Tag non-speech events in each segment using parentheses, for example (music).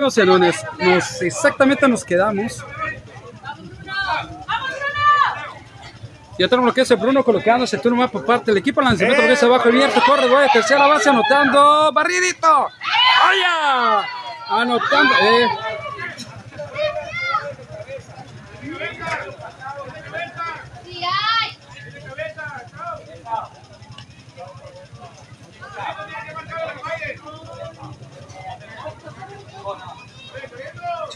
No sé, nos, exactamente nos quedamos. Ya tenemos lo que es el Bruno colocándose el turno más por parte del equipo. Lanzamiento es abajo abierto. Corre, güey. Tercera base anotando. Barridito. ¡Oye! Anotando. Eh.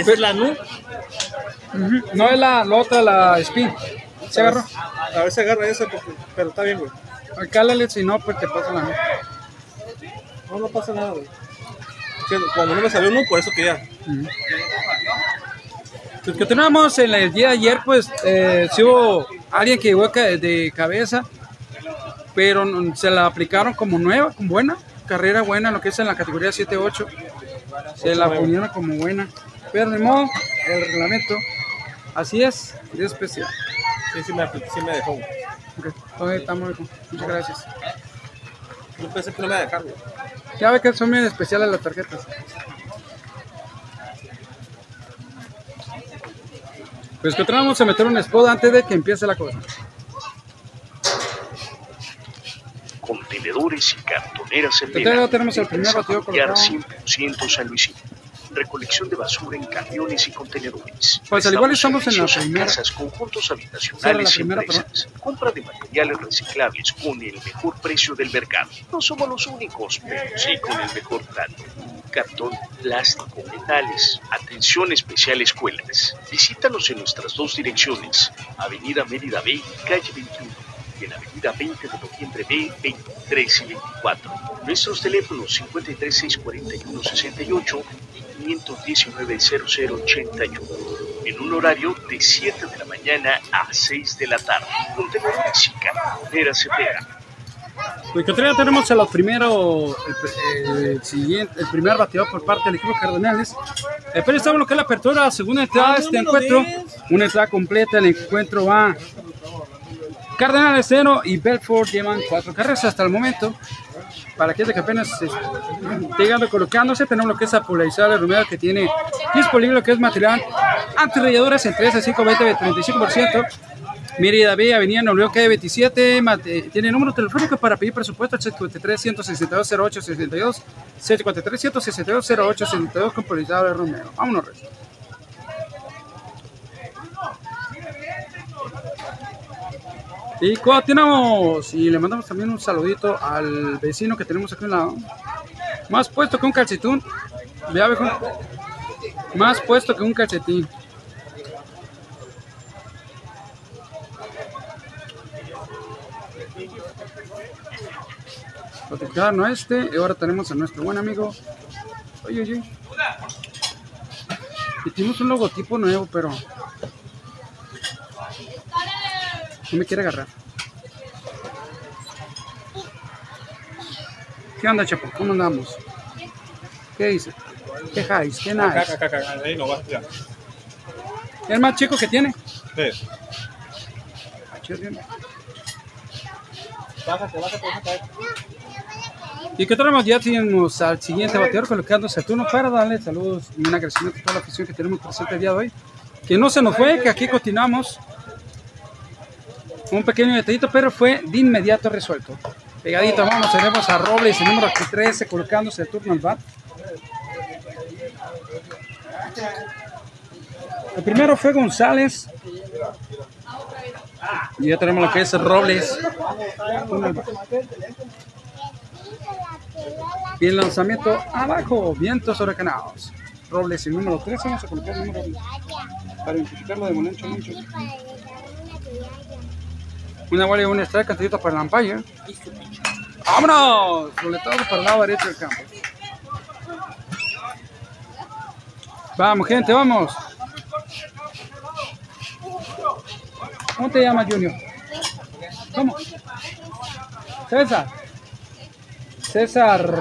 ¿Esa es la NU? No es la, la otra, la spin. ¿Se agarró? A ver si agarra esa, porque- pero está bien, güey. Cálale, si no, pues te pasa la. No, no pasa nada, güey. Cuando no me salió uno, por eso que ya. Pues continuamos en el día de ayer, pues eh, sí hubo alguien que llegó de cabeza, pero se la aplicaron como nueva, como buena, carrera buena, lo que es en la categoría 7-8, se la ponieron como buena, pero ni modo, el reglamento, así es, es especial. Sí, sí me, sí me dejó. güey. Ok, entonces estamos, muchas gracias. Yo pensé que no me iba a dejar, güey. Ya ve que son bien especiales las tarjetas. Pues que vamos a meter un spot antes de que empiece la cosa. Contenedores y cartoneras en Entonces ya tenemos el primer batido colocado. 100% San Luisito. Recolección de basura en camiones y contenedores. Pues al igual estamos en la primera. casas, conjuntos habitacionales y primera, empresas. Compra de materiales reciclables con el mejor precio del mercado. No somos los únicos, pero sí con el mejor trato. Cartón, plástico, metales. Atención especial escuelas. Visítanos en nuestras dos direcciones. Avenida Mérida B, calle 21 y en Avenida 20 de Noviembre B, 23 y 24. Nuestros teléfonos 5364168 y 5190081 en un horario de 7 de la mañana a 6 de la tarde. Contenedores y cartoneras Cepeda. Pues ya tenemos a los primeros, el, el siguiente, el primer bateador por parte del equipo Cardenales. Eh, pero estamos lo que es la apertura, segunda entrada de este encuentro. Una entrada completa, el encuentro va Cardenales 0 y Belfort llevan cuatro carreras hasta el momento. Para aquellos que apenas esté llegando colocándose, tenemos lo que es a polarizar el Romero que tiene disponible lo que es material antirrayaduras en 3 a 5, 20, 35%. Mérida B, Avenida Nuevo calle 27, mate- tiene número telefónico para pedir presupuesto 743-162-0862, 743-162-0862 con Polarizado de Romero. Vámonos, Rey. Y continuamos y le mandamos también un saludito al vecino que tenemos aquí a un lado. Más puesto que un calcetín. Vea. Más puesto que un calcetín. Platicar a este. Y ahora tenemos a nuestro buen amigo. Oye, oye. Y tenemos un logotipo nuevo, pero. No me quiere agarrar. ¿Qué onda, Chapo? ¿Cómo andamos? ¿Qué dice? ¿Qué highs? ¿Qué nice? acá, acá, acá, ahí no va, ya. ¿El más chico que tiene? Sí. Ah. Bájate, bájate, bájate. Y que tenemos ya tenemos al siguiente bateador colocándose a turno para darle saludos y un agradecimiento a toda la afición que tenemos presente el día de hoy. Que no se nos fue, que aquí continuamos. Un pequeño detallito, pero fue de inmediato resuelto. Pegadito, vamos, tenemos a Robles, el número 13, colocándose el turno al bat. El primero fue González. Y ya tenemos lo que es Robles. Y el lanzamiento abajo, vientos huracanados. Robles, el número 13, vamos a colocar el número para identificarlo de Monancho Moncho. Una bola y un strike, cantidito para el umpire. ¡Vámonos! Boletado para el lado derecho del campo. Vamos, gente, vamos. ¿Cómo te llamas, Junior? ¿Cómo? César. César.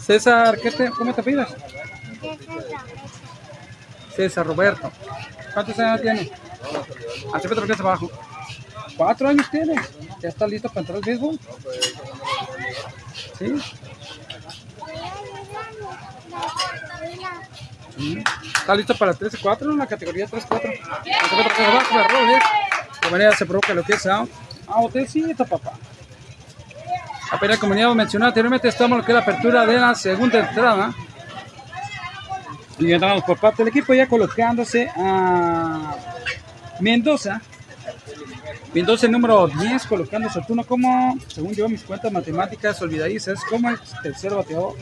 César, ¿qué te, ¿cómo te pides? César Roberto. ¿Cuántos años tiene? Hace Petro que abajo. Cuatro años tiene. Ya está listo para entrar al béisbol. Sí. Está listo para 13 4 en la categoría 3 4. Hace Petro que abajo, errores. De manera se provoca lo que es out. Outecito, papá. Apenas como ya mencionado anteriormente, estamos lo que es la apertura de la segunda entrada. Y entramos por parte del equipo ya colocándose a Mendoza. Mendoza número 10 colocando su turno como, según yo mis cuentas matemáticas olvidadizas, como el tercer bateador.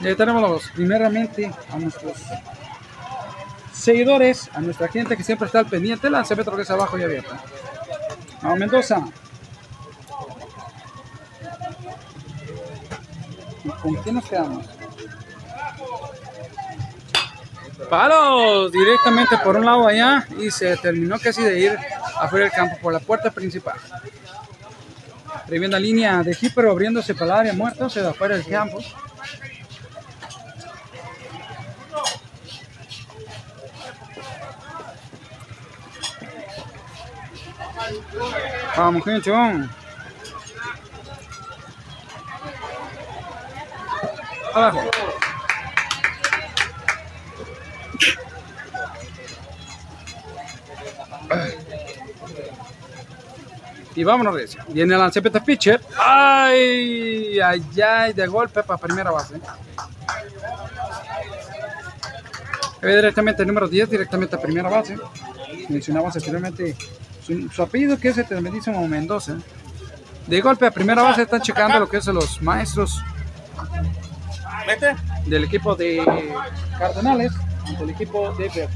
Y ahí tenemos primeramente a nuestros seguidores, a nuestra gente que siempre está al pendiente, lanzamiento que es abajo y abierta. Vamos Mendoza. ¿Y ¿Con quién nos quedamos? Palos directamente por un lado allá y se terminó casi de ir afuera del campo por la puerta principal. Tremenda línea de pero abriéndose para el área muerto, se da afuera del campo. Vamos, gente, vamos. Abajo. Y vámonos, Recio. Viene el lanzamiento pitcher. Ay, ay, ay, de golpe para primera base. Ve directamente el número 10, directamente a primera base. Mencionamos anteriormente su, su apellido que es el tremendísimo Mendoza. De golpe a primera base están checando lo que es los maestros del equipo de Cardenales ante el equipo de Verde.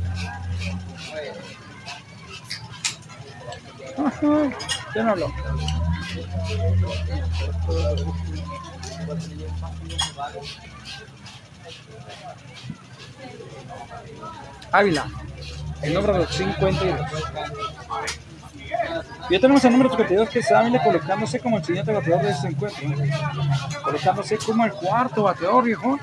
Ajá, ¿Quién habló? Ávila, el número 52. Ya tenemos el número 52 que es Ávila colocándose como el siguiente bateador de este encuentro. Colocándose como el cuarto bateador, viejo.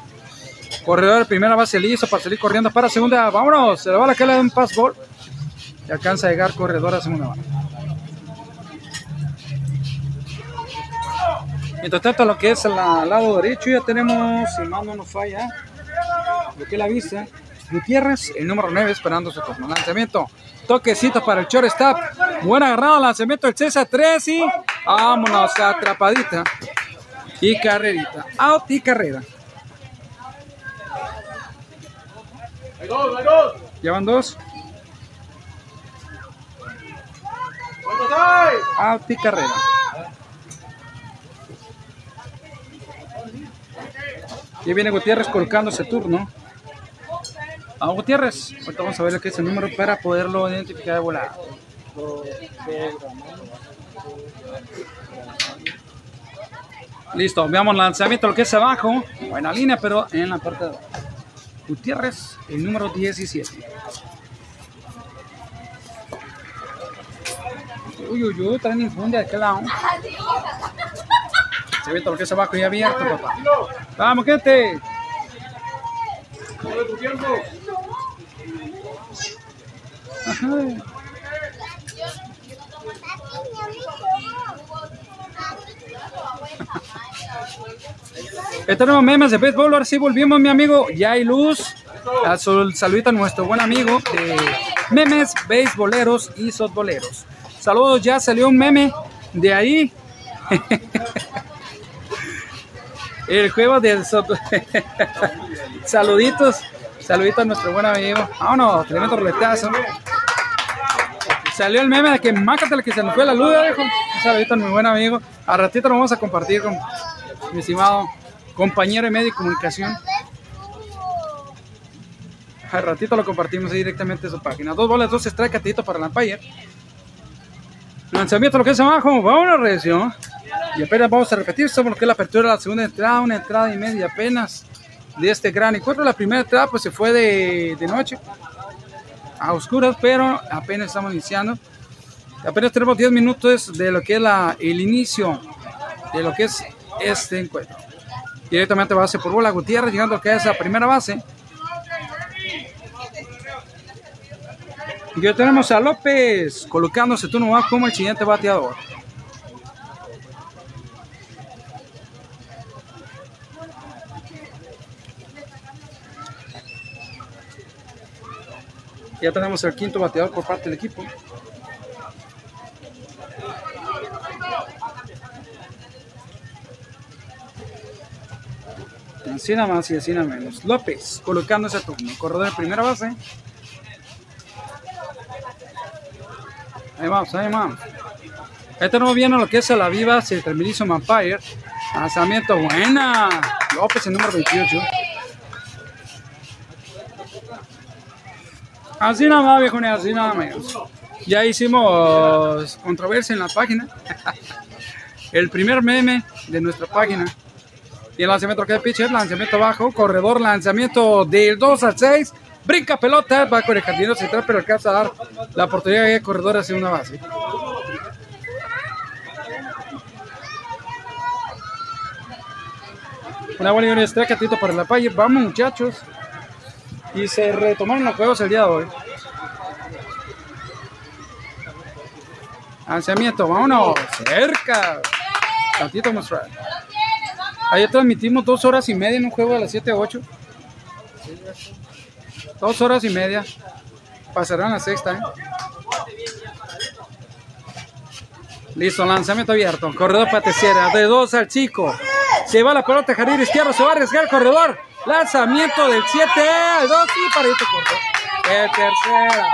Corredor de primera base listo para salir corriendo para segunda. Vámonos, se le va la que le un pass ball. Y alcanza a llegar corredor a segunda base. Mientras tanto, lo que es al lado derecho, ya tenemos, si mal no nos falla, lo que la vista. Gutiérrez, el número 9, esperando su turno. Lanzamiento, toquecito para el shortstop. Buen agarrado, lanzamiento del César 3 y vámonos, atrapadita. Y carrerita. Out y carrera. Llevan dos. Out y carrera. Y viene Gutiérrez colocándose turno. A Gutiérrez. Ahorita vamos a ver que es el número para poderlo identificar de volada. Listo, veamos lanzamiento, lo que es abajo. Buena línea, pero en la parte de. Gutiérrez, el número 17. Uy, uy, uy, traen infundia de aquel lado. Se ve todo lo que es abajo y abierto, papá. Vamos, gente. Ajá. Ya tenemos memes de béisbol, ahora sí volvimos, mi amigo. Ya hay luz. A Saludito a nuestro buen amigo de memes, beisboleros y softboleros. Saludos, ya salió un meme de ahí. (laughs) El juego del soft- (laughs) Saluditos. Saluditos a nuestro buen amigo. Vámonos, tremendo roletazo. Salió el meme de que mácatele que se nos fue la luz, viejo. Un saludito a mi buen amigo. A ratito lo vamos a compartir con mi estimado compañero de medio de comunicación. Al ratito lo compartimos ahí directamente en su página. Dos bolas, dos strike, catito para el. Lanzamiento lo que es abajo. Vámonos, recio. Y apenas vamos a repetir, somos lo que es la apertura de la segunda entrada, una entrada y media apenas de este gran encuentro. La primera entrada pues se fue de, de noche a oscuras, pero apenas estamos iniciando. Apenas tenemos 10 minutos de lo que es la, el inicio de lo que es este encuentro. Directamente base por bola Gutiérrez, llegando a que es la primera base. Y tenemos a López colocándose turno más como el siguiente bateador. Ya tenemos el quinto bateador por parte del equipo. Nada más y nada menos. López colocando ese turno. Corredor de primera base. Ahí vamos, ahí vamos. Ahí tenemos bien lo que es a la viva, se terminizo Vampire. Lanzamiento buena. López el número 28. Así nada más, viejo, así nada menos. Ya hicimos controversia en la página. (laughs) el primer meme de nuestra página. Y el lanzamiento que pitcher, lanzamiento bajo, corredor, lanzamiento del 2 al 6. Brinca pelota, va con el jardinero central, pero alcanza a dar la oportunidad de corredor hacia una base. Una buena universidad, catito para la palle. Vamos, muchachos. Y se retomaron los juegos el día de hoy. Lanzamiento, vámonos. Cerca. Tantito mostrar. Ayer transmitimos dos horas y media en un juego de las 7 a 8. Dos horas y media. Pasarán la sexta, ¿eh? Listo, lanzamiento abierto. Corredor para tercera. De dos al chico. Se va la pelota, jardín izquierdo. Se va a arriesgar el corredor. Lanzamiento del 7 al 2 y para este corto. De tercera.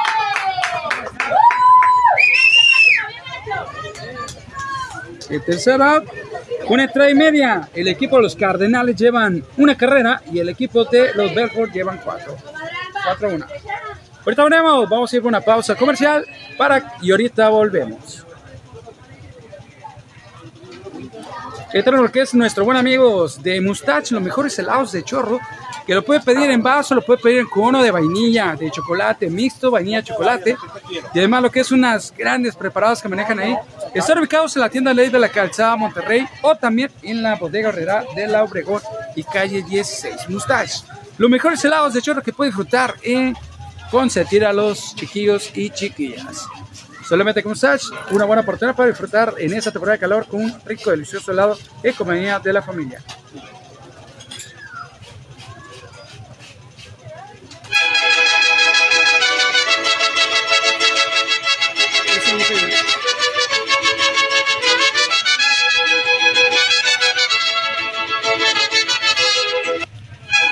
De tercera. Una entrada y media. El equipo de los Cardenales llevan una carrera y el equipo de los Belfort llevan cuatro. 4-1. Ahorita volvemos, vamos a ir con una pausa comercial para y ahorita volvemos. Es lo que es nuestro buen amigos de Mustache, los mejores helados de chorro, que lo puede pedir en vaso, lo puede pedir en cono de vainilla, de chocolate mixto, vainilla, chocolate, y además lo que es unas grandes preparadas que manejan ahí. Están ubicados en la tienda Ley de la Calzada Monterrey o también en la bodega Herrera de la Obregón y calle 16. Mustache, los mejores helados de chorro que puede disfrutar en consentir a los chiquillos y chiquillas. Solamente con Mustache, una buena oportunidad para disfrutar en esta temporada de calor con un rico, delicioso helado en compañía de la familia.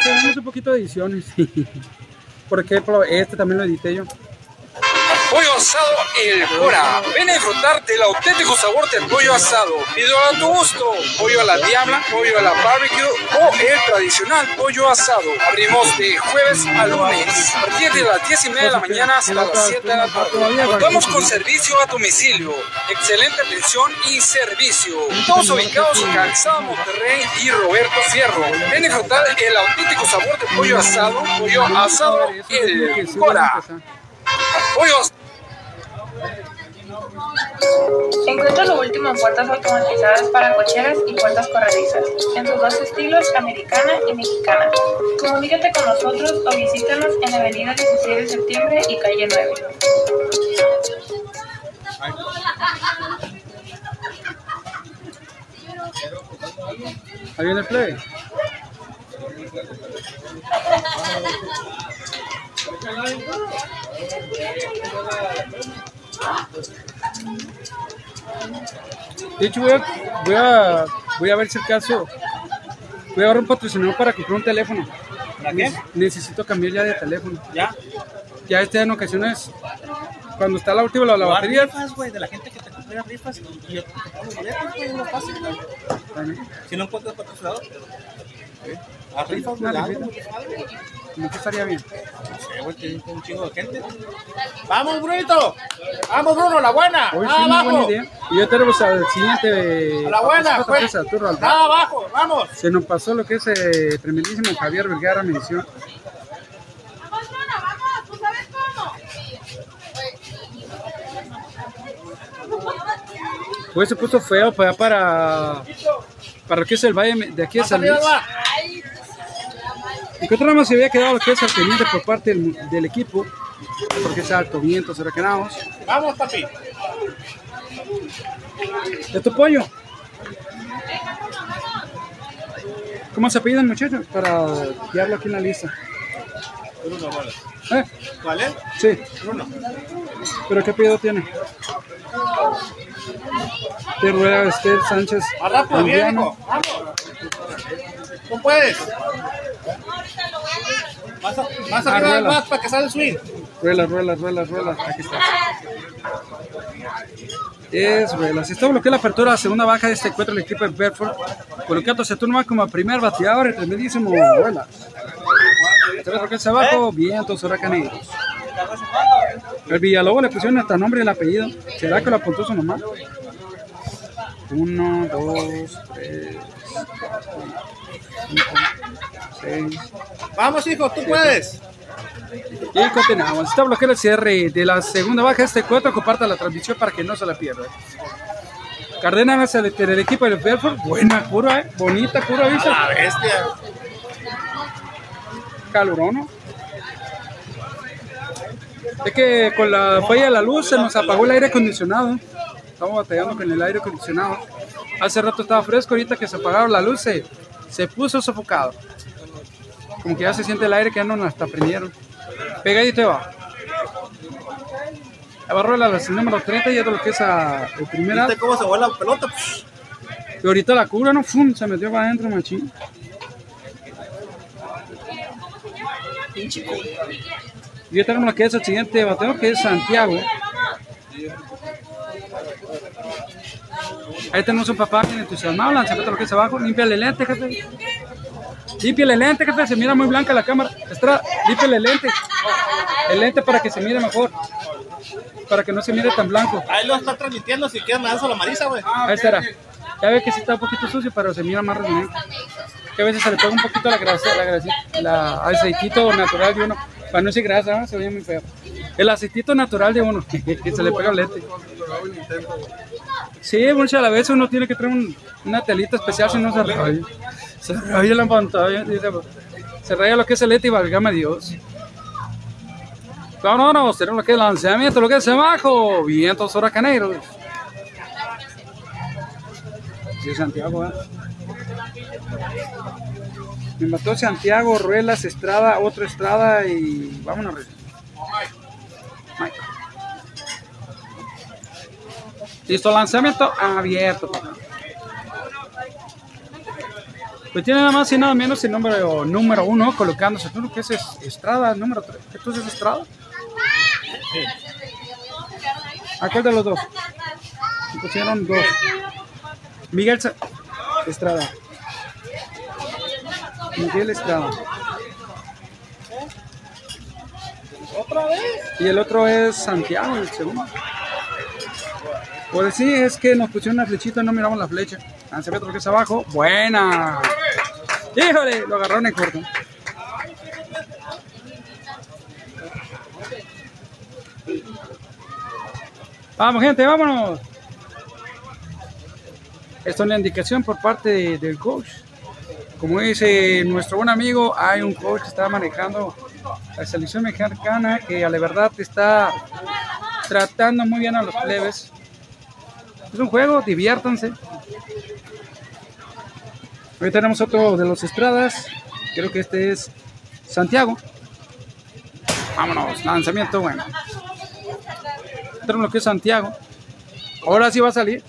Tenemos un poquito de ediciones. (laughs) Por ejemplo, este también lo edité yo. Pollo asado El Cora. Ven a disfrutar del auténtico sabor del pollo asado. Pídelo a tu gusto. Pollo a la diabla, pollo a la barbecue o el tradicional pollo asado. Abrimos de jueves a lunes. A partir de las 10 y media de la mañana hasta las 7 de la tarde. Contamos con servicio a domicilio. Excelente atención y servicio. Todos ubicados en Calzada Monterrey y Roberto Fierro. Ven a disfrutar el auténtico sabor del pollo asado. Pollo asado El Cora. Pollos. Encuentra lo último en puertas automatizadas para cocheras y puertas corredizas, en sus dos estilos, americana y mexicana. Comunícate con nosotros o visítanos en la avenida 16 de septiembre y calle 9. Ahí viene el play. De hecho, voy a, voy a, voy a ver si el caso. Voy a agarrar un patrocinador para comprar un teléfono. ¿Para qué? Necesito cambiar ya de teléfono. ¿Ya? Ya este en ocasiones, cuando está la última la, la batería, rifas, güey, de la gente que te compra rifas y yo te los boletos, güey, es lo fácil. güey. Si no encuentras patrocinador, A rifas. Como que estaría bien. Güey, que hay un chingo de gente. ¡Vamos, Brunito! ¡Vamos, Bruno! ¡La buena! Hoy sí, ¡Ah, muy buena abajo! idea. Y ya tenemos al siguiente. ¡A la buena! Pues. Alba. ¡Ah, abajo! ¡Vamos! Se nos pasó lo que es eh, tremendísimo Javier Vergara mención. Vamos, Bruno, vamos, ¿tú sabes cómo? Pues se puso feo para para para lo que es el valle de aquí de ¡Más San Luis. va! Encontramos si había quedado lo que es el teniente por parte del, del equipo, porque es alto viento, huracanos. ¡Vamos, papi! ¿De tu pollo? ¿Cómo se piden muchachos? Para guiarlo aquí en la lista. Bruno, vale. ¿Eh? ¿Cuál es? Sí, Bruno. pero ¿qué pedido tiene? De Rueda Esther Sánchez. ¡Vamos! ¡Tú puedes! Más, a- más Ah, arriba del para que salga el swing. Ruela, ruela, ruela, ruela. Aquí está. Es ruela. Se está bloqueando la apertura la segunda baja de este encuentro el equipo de Bedford. Colocándose turno como primer bateador, el tremendísimo ruela. Tres roques abajo, vientos huracaneros. El Villalobos le pusieron hasta nombre y el apellido. ¿Será que lo apuntó su mamá? Uno, dos, tres, cuatro, ¡Vamos, hijo! ¡Tú puedes! Y continuamos. Está bloqueado el cierre de la segunda baja. Este cuatro comparta la transmisión para que no se la pierda. Cardenas el, el equipo del Bedford. Buena curva, eh. Bonita curva, ¿viste? ¡La bestia! Calorono. Es que con la falla de la luz se nos apagó el aire acondicionado. Estamos batallando con el aire acondicionado. Hace rato estaba fresco, ahorita que se apagaron la luz se, puso sofocado. Como que ya se siente el aire que ya no hasta prendieron. Pegadito va. Abarró la, número 30 y de lo que es a, el primer. ¿Viste cómo se vuela la pelota? Y ahorita la cura, no, Fum, se metió para adentro, machín. Y ya tenemos lo que es el siguiente bateo, que es Santiago. Ahí tenemos un papá bien entusiasmado, lanzamiento lo que es abajo. Límpiale el lente, jefe. Límpiale el lente, jefe. Se mira muy blanca la cámara. Estrada, límpiale el lente. El lente para que se mire mejor. Para que no se mire tan blanco. Ahí lo está transmitiendo. Si quieres, me das a la Marisa, güey. Ahí estará. Ya ve que sí está un poquito sucio, pero se mira más reluciente. Que a veces se le pega un poquito la grasa, la grasa, la aceitito natural de uno. Para no decir grasa, ¿no? se ve muy feo. El aceitito natural de uno, que (laughs) se le pega el lente. Sí, muchas a la vez uno tiene que traer un- una telita especial si no se raya. Se raya la pantalla, se raya lo que es el lente y valgame Dios. Vámonos, tenemos lo que es lanzamiento, lo que es abajo, vientos huracaneros. Sí, Santiago, ¿eh? Me mató Santiago, Ruelas, Estrada, otro Estrada y vámonos. Rey. Listo, lanzamiento abierto. papá. Pues tiene nada más y nada menos el número, número uno colocándose. ¿Tú qué es Estrada? Número tres. ¿Qué tú es Estrada? ¿A cuál de los dos? Me pusieron dos. Miguel Sa- Estrada. Miguel Estrada. Y el otro es Santiago, el segundo. Pues sí, es que nos pusieron una flechita y no miramos la flecha. Lanzamiento que es abajo. Buena. Híjole, lo agarraron en corto. Vamos, gente, vámonos. Esto es la indicación por parte de- del coach. Como dice nuestro buen amigo, hay un coach que está manejando la selección mexicana que a la verdad está tratando muy bien a los plebes. Es un juego, diviértanse. Hoy tenemos otro de los Estradas. Creo que este es Santiago. Vámonos, lanzamiento bueno. Tenemos lo que es Santiago. Ahora sí va a salir.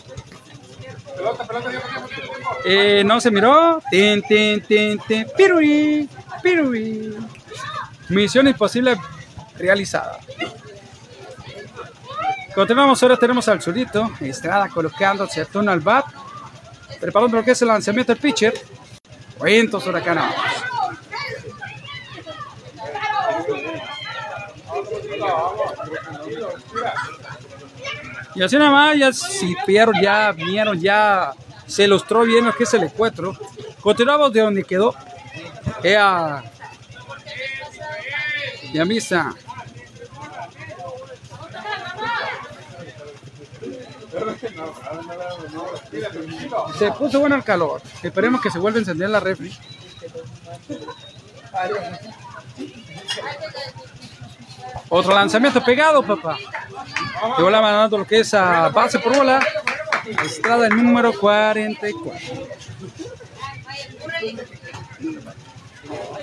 Eh, no se miró. Tin, tin, tin, tin. Piruí, piruí. Misión imposible realizada. Continuamos, ahora tenemos al solito. Estrada colocándose a turno al bat. Preparando lo que es el lanzamiento del pitcher. Cuentos huracanados. Y así nada más, ya si vieron, ya vieron, ya se ilustró bien lo que es el encuentro. Continuamos de donde quedó. Ea. Ya Se puso bueno el calor. Esperemos que se vuelva a encender la refri. Otro lanzamiento pegado, papá. Llegó la mandando lo que es a base por bola. Estrada el número 44.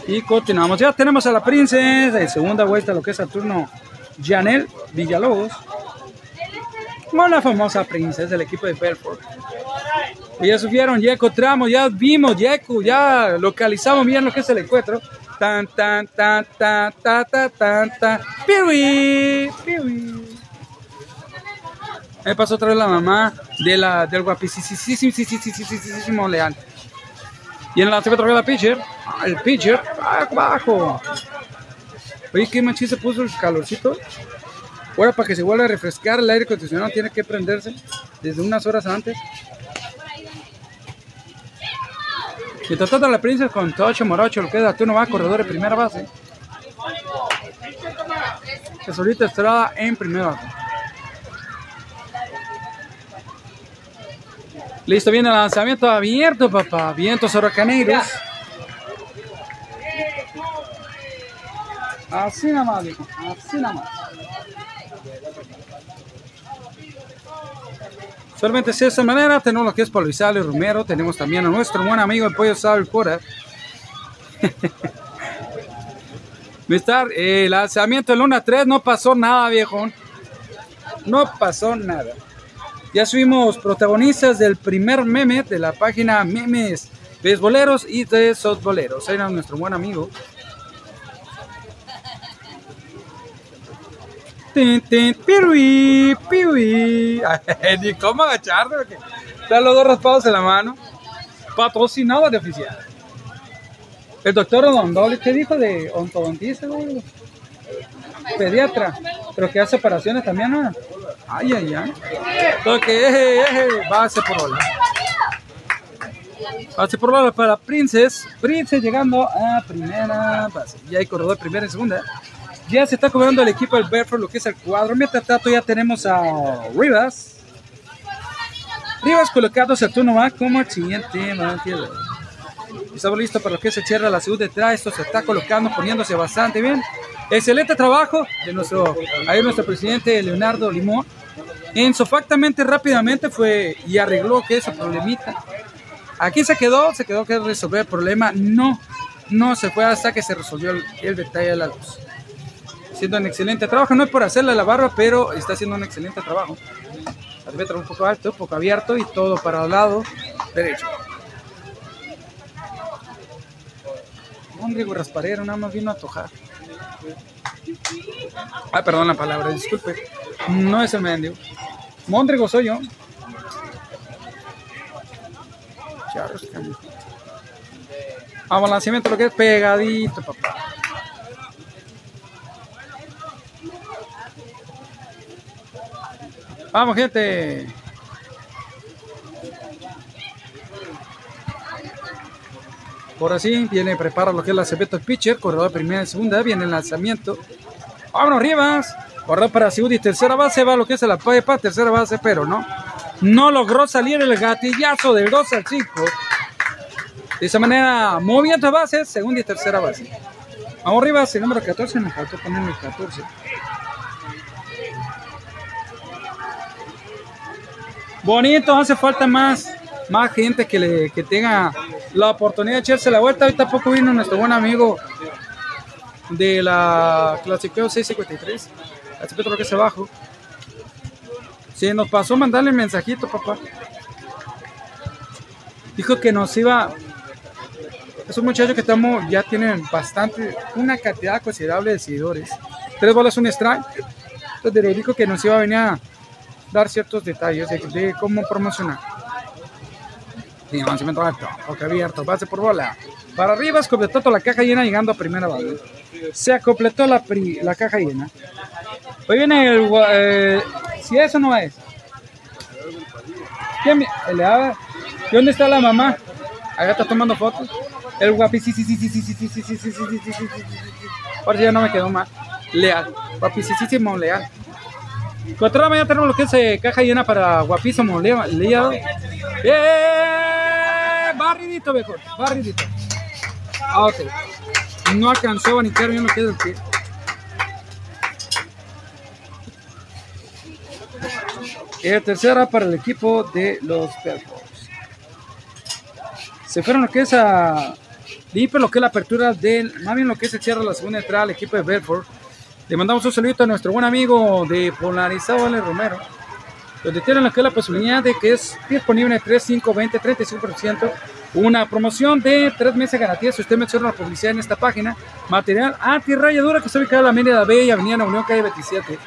Y continuamos. Ya tenemos a la princesa de segunda vuelta, lo que es el turno Janel Villalobos. Con la famosa princesa del equipo de Belfort. Y ya subieron, ya encontramos, ya vimos, ya, ya localizamos bien lo que es el encuentro. Tan, tan, tan, tan, tan, tan, tan, tan. Piwi, piwi. Ahí pasó otra vez la mamá de la, del guapísimo Leal. Y en la otra vez la pitcher. El pitcher, abajo. Oye, qué machín se puso el calorcito. Ahora para que se vuelva a refrescar el aire acondicionado tiene que prenderse desde unas horas antes. Y tratando la princesa con Tocho Morocho, lo que es tú no va corredor de primera base. Que ahorita Estrada en primera base. Listo, viene el lanzamiento abierto, papá. Vientos huracaneros. Así nada más, dijo. Así nada más. Solamente de esta manera tenemos lo que es Pablo y Romero. Tenemos también a nuestro buen amigo el pollo Sal el Cora. (laughs) Mister, el lanzamiento del 1 a 3 no pasó nada, viejo. No pasó nada. Ya subimos protagonistas del primer meme de la página Memes Beisboleros y de Softboleros. Ahí era nuestro buen amigo. Tin, tin, piruí, piruí. (laughs) Ni cómo agacharme, porque están los dos raspados en la mano. Patrocinado de oficial. El doctor Odondoli, ¿qué dijo de ontodontista? Pediatra, pero que hace operaciones también, ¿no? Ay, ay, ay. Toque, eje, eje, base por bola. Base por para Princess. Princess llegando a primera base. Ya hay corredor primera y segunda. Ya se está cobrando el equipo del Bedford lo que es el cuadro. Mientras tanto ya tenemos a Rivas. Rivas colocado a turno va como el siguiente Estamos listos para lo que se cierra la segunda detrás. Esto se está colocando, poniéndose bastante bien. Excelente trabajo de nuestro, ahí nuestro presidente Leonardo Limón. Ensofactamente, rápidamente fue y arregló que ese problemita. Aquí se quedó, se quedó que resolver el problema. No, no se fue hasta que se resolvió el detalle de la luz haciendo un excelente trabajo. No es por hacerle la barba, pero está haciendo un excelente trabajo. La un poco alto, un poco abierto y todo para el lado derecho. Mondrigo Rasparero nada más vino a tojar. Ah, perdón la palabra, disculpe. No es el mendigo. Mondrigo soy yo. Vamos, lanzamiento lo que es pegadito, papá. Vamos, gente. Por así viene, prepara lo que es la Cebeto Pitcher, corredor primera y segunda, viene el lanzamiento. Vámonos, Rivas. Corredor para segunda y tercera base, va lo que es la para tercera base, pero no. No logró salir el gatillazo del 2 al 5. De esa manera, movimiento de bases, segunda y tercera base. Vamos, Rivas, el número 14, me faltó poner el 14. Bonito, hace falta más, más gente que, le, que tenga la oportunidad de echarse la vuelta. Ahorita poco vino nuestro buen amigo de la Clasificado 653, así que que se abajo. Si nos pasó mandarle mensajito, papá. Dijo que nos iba. Es un muchacho que estamos, ya tienen bastante, una cantidad considerable de seguidores. Tres bolas, un strike. Entonces dijo que nos iba a venir a dar ciertos detalles de, cómo promocionar. Y avanzamiento alto, toque abierto, base por bola. Para arriba es completado la caja llena llegando a primera base. Se completó la, la caja llena. Hoy viene el... Eh, si eso no es. ¿Quién, ¿Y dónde está la mamá? Acá está tomando fotos. El guapi, sí, sí, sí, 4 de la mañana tenemos lo que es eh, caja llena para guapísimo, liado. ¡Eh, eh, eh, eh, barridito mejor, barridito. Ah, ok. No alcanzó a banicar bien lo que es el pie. Y tercera para el equipo de los Perros. Se fueron lo que es a limpio lo que es la apertura del, más bien lo que se cierra la segunda entrada al equipo de Bedford. Le mandamos un saludito a nuestro buen amigo de Polarizado Ale Romero, donde tienen es la posibilidad de que es disponible 3, 5, 20, 35%, una promoción de 3 meses de garantía si usted menciona la publicidad en esta página, material antirrayadura que está ubicada en la Avenida B y Avenida Unión, calle 27.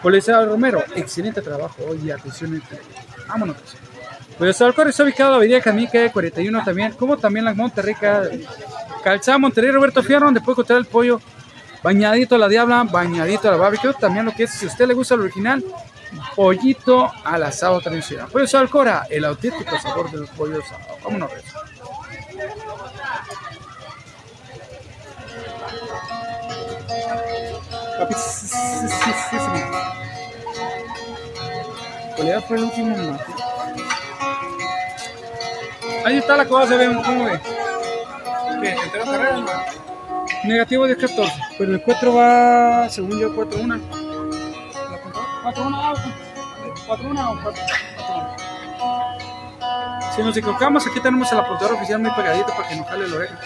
Polarizado Romero, excelente trabajo, oye, atención, vámonos. Pues el correo está ubicado en la Avenida Canica 41 también, como también la Monterrey, Calzada Monterrey, Roberto Fierro, donde puede encontrar el pollo bañadito a la diabla, bañadito a la barbecue, también lo que es, si a usted le gusta el original, pollito al asado tradicional. Pollo Salcora, el auténtico sabor del pollo asado. Vámonos. Papi, sí, sí, sí, sí, sí, sí. ¿Cuál era fue el último mate? Ahí está la cosa, ven, ¿cómo ve? ¿Qué? ¿Entero carrera? Negativo 10 14, pero el 4 va, según yo, 4 1. 4 1 4 1 o 4 Si nos equivocamos, aquí tenemos el apuntador oficial muy pegadito para que nos jale la oreja.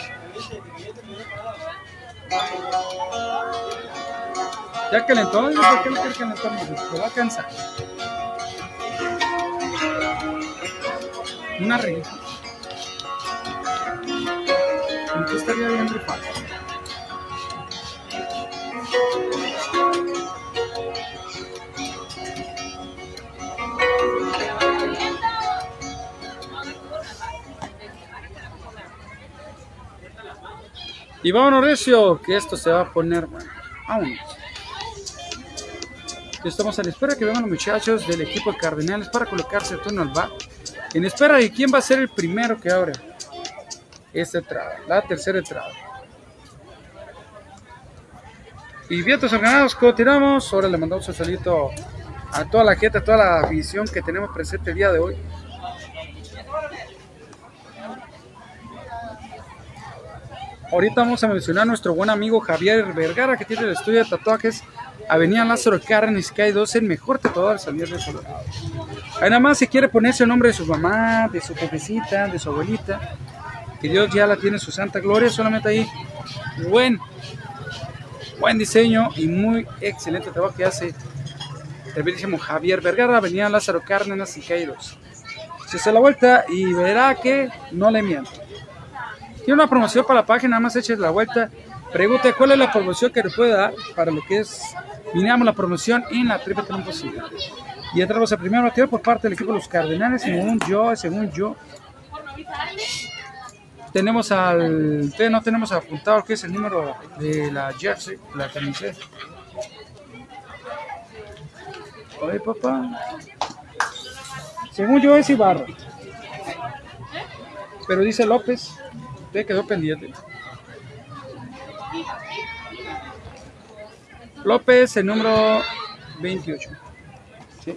Ya calentó, ¿y ¿por qué le quiere calentar? Se va a cansar. Una risa. Entonces estaría bien rifado. Y vámonos, Recio, que esto se va a poner. Estamos a la espera que vengan los muchachos del equipo de Cardenales para colocarse el turno al bar. En espera de quién va a ser el primero que abre esta entrada, la tercera entrada. Y vientos organados, continuamos. Ahora le mandamos un saludito a toda la gente, a toda la visión que tenemos presente el día de hoy. Ahorita vamos a mencionar a nuestro buen amigo Javier Vergara, que tiene el estudio de tatuajes Avenida Lázaro Cárdenas, Sky 2, el mejor tatuador de Colorado. Ahí nada más si quiere ponerse el nombre de su mamá, de su jefecita, de su abuelita, que Dios ya la tiene en su santa gloria, solamente ahí. Buen, buen diseño y muy excelente trabajo que hace bellísimo Javier Vergara, Avenida Lázaro Cárdenas, Sky 2. Se hace la vuelta y verá que no le miento. Tiene una promoción para la página, nada más eches la vuelta. Pregunte cuál es la promoción que le puede dar para lo que es, miramos la promoción en la triple posible. Y entramos al primer bateo por parte del equipo de los Cardenales, según yo, según yo. Tenemos al, no tenemos apuntado que es el número de la jersey, la camiseta. Oye, papá. Según yo es Ibarra. Pero dice López. Te quedó pendiente. López, el número 28. ¿Sí?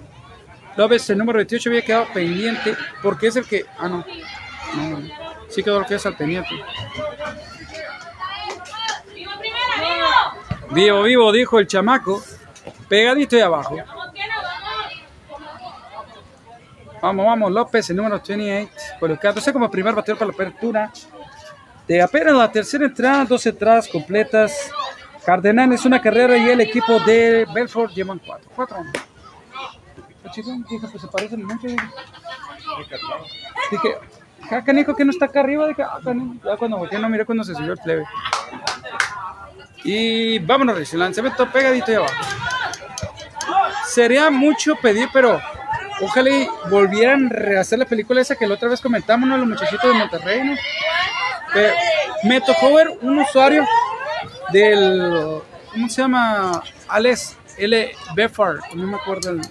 López, el número 28 había quedado pendiente porque es el que. Ah. No, no. Sí quedó lo que es al pendiente. ¡Vivo vivo! Dijo el chamaco. Pegadito ahí abajo. Vamos. Vamos, López, el número 28, colocándose como primer bateador para la apertura. De apenas la tercera entrada, dos entradas completas. Cardenales una carrera y el equipo de Belfort llevan cuatro. Cuatro. Chico, dije, pues se parecen mucho. Dije, dije ah, canijo que no está acá arriba. Dije, ah, canijo. Ya cuando volteé no miré cuando se subió el plebe. Y vámonos, Rich, el lanzamiento pegadito y abajo. Sería mucho pedir, pero Ojalá y volvieran a rehacer la película esa que la otra vez comentamos, ¿no? Los muchachitos de Monterrey, ¿no? Que me tocó ver un usuario del. ¿Cómo se llama? Alex L. Befar, no me acuerdo. el-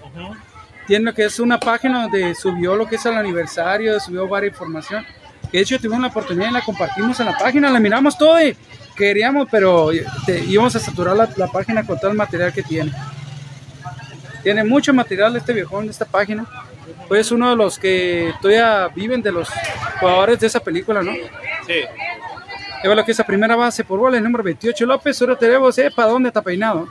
Tiene lo que es una página donde subió lo que es el aniversario, subió varias información. De hecho tuvimos la oportunidad y la compartimos en la página, la miramos todo y queríamos, pero te- íbamos a saturar la, la página con todo el material que tiene. Tiene mucho material este viejón de esta página. Pues es uno de los que todavía viven de los jugadores de esa película, ¿no? Sí. Lleva lo que es la primera base por bola, el número 28 López, ahora tenemos, sepa dónde está peinado.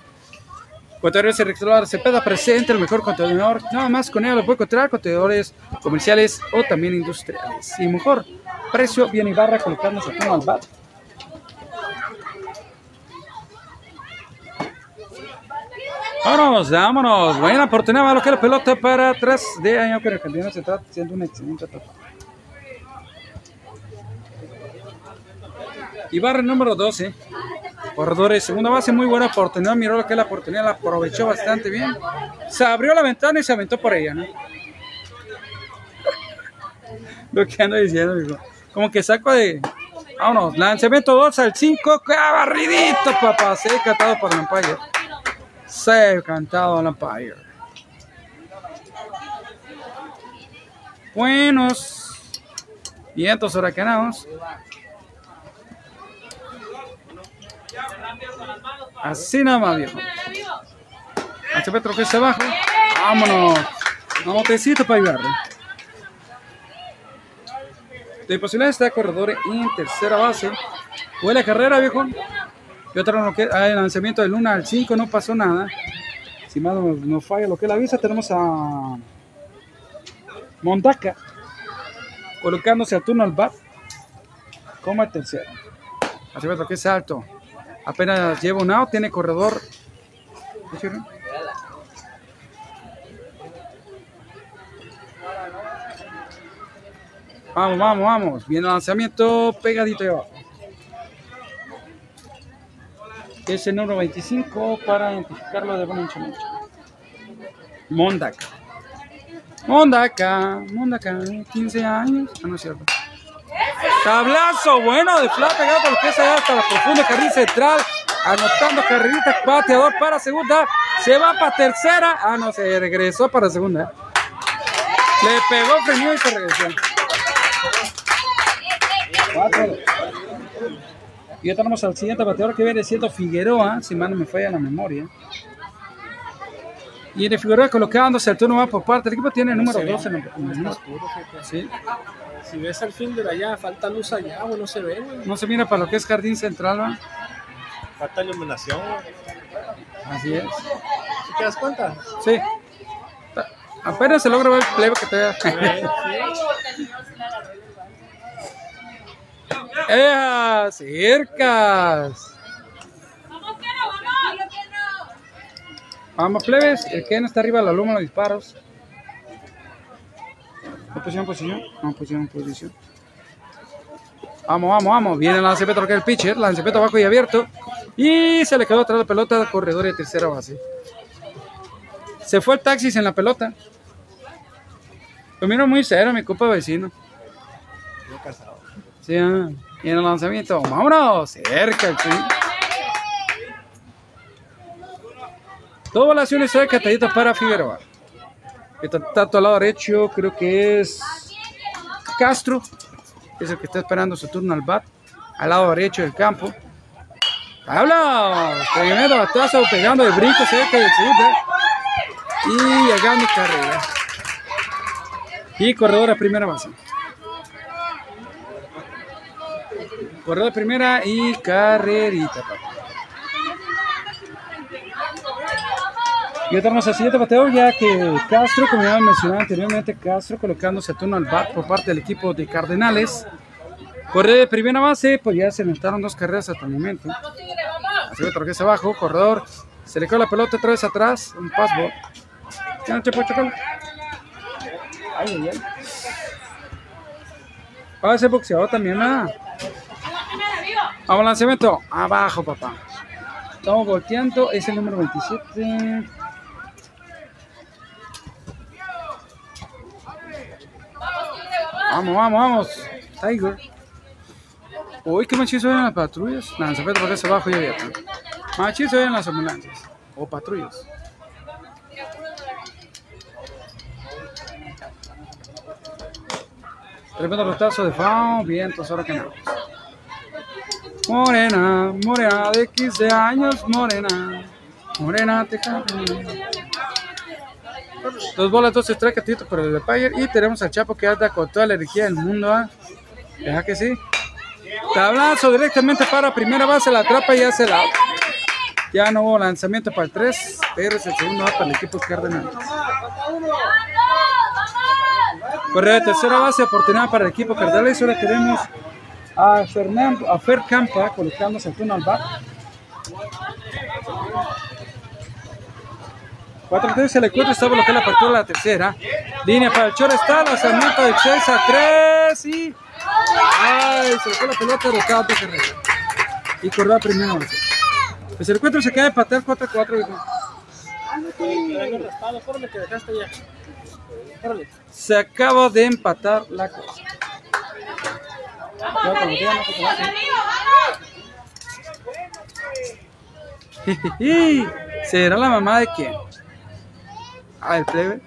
Contadores Rector Cepeda presente, el mejor contador. Nada más con él lo puede encontrar contadores comerciales o también industriales. Y mejor precio, bien y barra colocándose aquí al bat. Vámonos, vámonos. Buena oportunidad, va lo que la pelota para atrás de año que el campeón se está haciendo una excelente etapa. Y barra número 12. Corredores, segunda base, muy buena oportunidad. Miró lo que la oportunidad, la aprovechó bastante bien. Se abrió la ventana y se aventó por ella, ¿no? (laughs) Lo que ando diciendo, digo. Como que saco de. Vámonos, lanzamiento 2 al 5. ¡Qué barridito, papá! Se ha cantado por el Empire. Se ha cantado el Empire. Buenos vientos huracanados. Así nada más, viejo. Hace Petro que se abajo. Vámonos. Un botecito para ayudarle. De posibilidad está corredor en tercera base. Fue la carrera, viejo. Y otra no que ah, el lanzamiento del 1 al 5 no pasó nada. Si más no, no falla lo que la avisa, tenemos a Mondaca colocándose al turno al bat como el tercero. Hace Petro que es alto. Apenas lleva un out, tiene corredor. Vamos, vamos, vamos. Viene el lanzamiento pegadito de abajo. Es el número 25 para identificarlo de buena mucho. Mondaca. Mondaca, Mondaca, 15 años. Ah, no es cierto. Tablazo bueno de Fla pegado por lo que es allá hasta la profunda carril central. Anotando carrerita, bateador para segunda. Se va para tercera. Ah, no, se regresó para segunda. Le pegó, frenó y se regresó. Y ya tenemos al siguiente bateador que viene siendo Figueroa, si mal no me falla la memoria. Y de Figueroa colocándose el turno va por parte. El equipo tiene el número 12 en el, en el. Sí. Si ves al fin de allá, falta luz allá, güey, no se ve, güey. No se mira para lo que es Jardín Central, ¿va? Falta iluminación. Así es. ¿Sí ¿Te das cuenta? Sí. Apenas se logra ver el plebe que te vea. (laughs) ¡Ea! ¡Cercas! Vamos, que no, vamos. que no. Vamos, plebes. El Ken está arriba de la loma los disparos. ¿No posición, posición? No, posición, posición. Vamos, vamos, vamos. Viene el lanzamiento que es el pitcher. Lanzamiento abajo y abierto. Y se le quedó atrás la pelota al corredor de tercera base. Se fue el taxis en la pelota. Lo miro muy serio, mi copa vecino. Sí, ah. Y en el lanzamiento. Vámonos. Cerca el Dos volaciones cerca, catadito para Figueroa. Está tanto al lado derecho, creo que es Castro, es el que está esperando su turno al bat, al lado derecho del campo. Habla, tremendo batazo, pegando de brinco cerca del segundo y llegando carrera. Y corredor a primera base. Corredor primera y carrerita, papá. Y tenemos al siguiente bateador, ya que Castro, como ya mencionado anteriormente, Castro colocándose a turno al bat por parte del equipo de Cardenales. Corredor de primera base, pues ya se inventaron dos carreras hasta el momento. Así que otra vez abajo, corredor, se le cae la pelota otra vez atrás, un passball. Ya no te puedo chocar. Ay, ay, ay. A boxeador también, ¿verdad? Vamos, lanzamiento. Abajo, papá. Estamos volteando, es el número 27. Vamos, vamos, vamos. Tiger. Uy, qué machizo en las patrullas. Lanzamiento porque se bajo y abierto. Machizo en las ambulancias. O patrullas. Tremendo retazo de FAO, vientos, ahora que. Morena, morena de 15 años, morena. Morena, te canto. Dos bolas, dos strikes, tito por el de Payer. Y tenemos al Chapo que anda con toda la energía del mundo. ¿ah? ¿Deja que sí? Tablazo directamente para primera base, la atrapa y hace la. Ya no hubo lanzamiento para el 3, pero es el segundo out para el equipo Cardenal. Correa de tercera base, oportunidad para el equipo Cardenales. Ahora tenemos a Fernando, a Fer Campa colocándose el turno al bat. 4 3 se le cuenta, está bloqueada la apertura de la tercera. Línea para el short está, lanzamiento de 6 a 3 y. Ay, se le fue la pelota de cada carrera. Y corrió a primera base. Pues el encuentro se queda empatado 4 a 4. hijo. Se acaba de empatar la cosa. Ya no se conoce. Jijiji. ¿Será la mamá de quién? Ah, el plebe.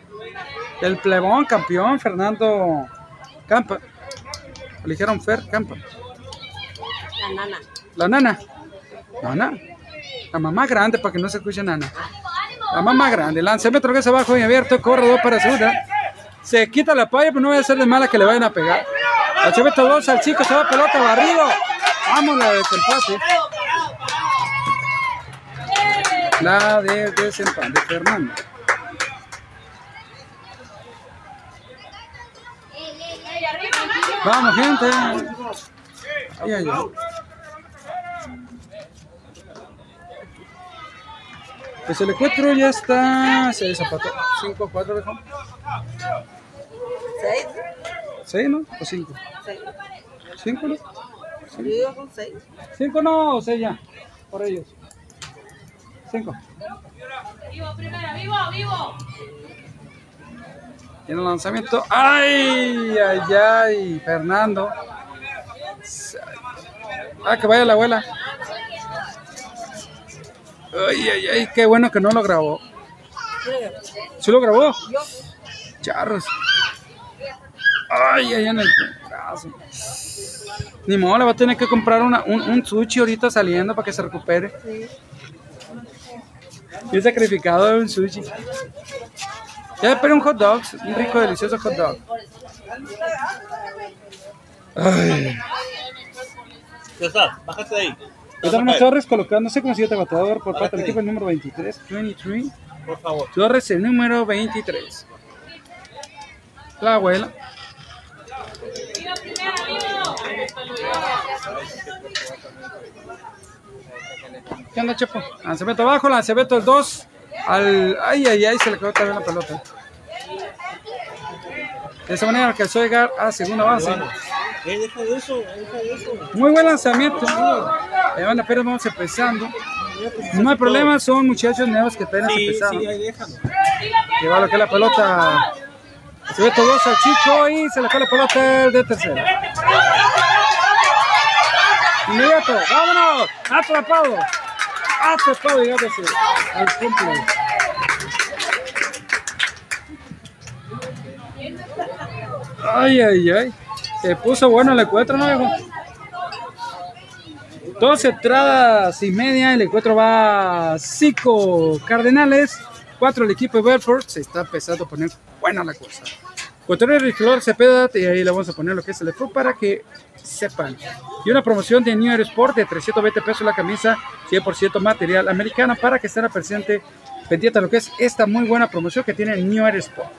El plebón campeón, Fernando Campa. Le dijeron Fer Campa. La nana. La nana. Nana. La mamá grande para que no se escuche nana. La mamá grande. Lanzamiento que se abajo y abierto. Corre dos para segunda. Se quita la paya, pero no voy a de mala que le vayan a pegar. Cheveto 2 al chico se va pelota barrido. Vamos la de desempate. La de desempate de Fernando. Vamos, gente. Ay, ay. Pues el encuentro ya está. Se desapató. 5 4 viejo. ¿Seis? 6, ¿no? ¿O 5? Seis. 5, ¿no? Yo digo con seis. 5 no, o 6 ya. Por ellos. 5. Vivo primero, vivo, vivo. Tiene el lanzamiento. ¡Ay! ¡Ay, ay! Fernando. Ah, que vaya la abuela. ¡Ay, ay, ay! Qué bueno que no lo grabó. ¿Sí lo grabó? Charros. ¡Ay, ay, en el brazo! Ni modo, le va a tener que comprar una, un, un sushi ahorita saliendo para que se recupere. Y el sacrificado de un sushi. Ya esperé un hot dog, un rico, delicioso hot dog. Ay. César, bájate de ahí. Estamos Torres colocándose como siguiente bateador por parte del equipo el número 23, 23. Por favor. Torres el número 23. La abuela. ¿Qué onda, Chepo? Lanzamiento abajo, lanzamiento el 2. Al... Ay, ay, ay, se le quedó también la pelota. De esa manera alcanzó a llegar a segunda base. Eh. Muy buen lanzamiento. Van apenas vamos empezando. No hay problema, son muchachos nuevos que apenas Sí, empezaron. sí, ahí déjalo. Que va lo que es la pelota. Se ve todo al chico y se le cae la pelota el de tercera. Inmediato, vámonos, atrapado. Atrapado, llegándose al cumple. Ay, ay, ay. Se puso bueno el encuentro, ¿no, viejo? Dos entradas y media, el encuentro va a cinco Cardenales, cuatro el equipo de Belfort, se está empezando a poner buena la cosa. De Flor Cepeda, y ahí le vamos a poner lo que es el FU para que sepan. Y una promoción de New Era Sport de 320 pesos la camisa, 100% material americano para que estén presente pendiente a lo que es esta muy buena promoción que tiene New Era Sport.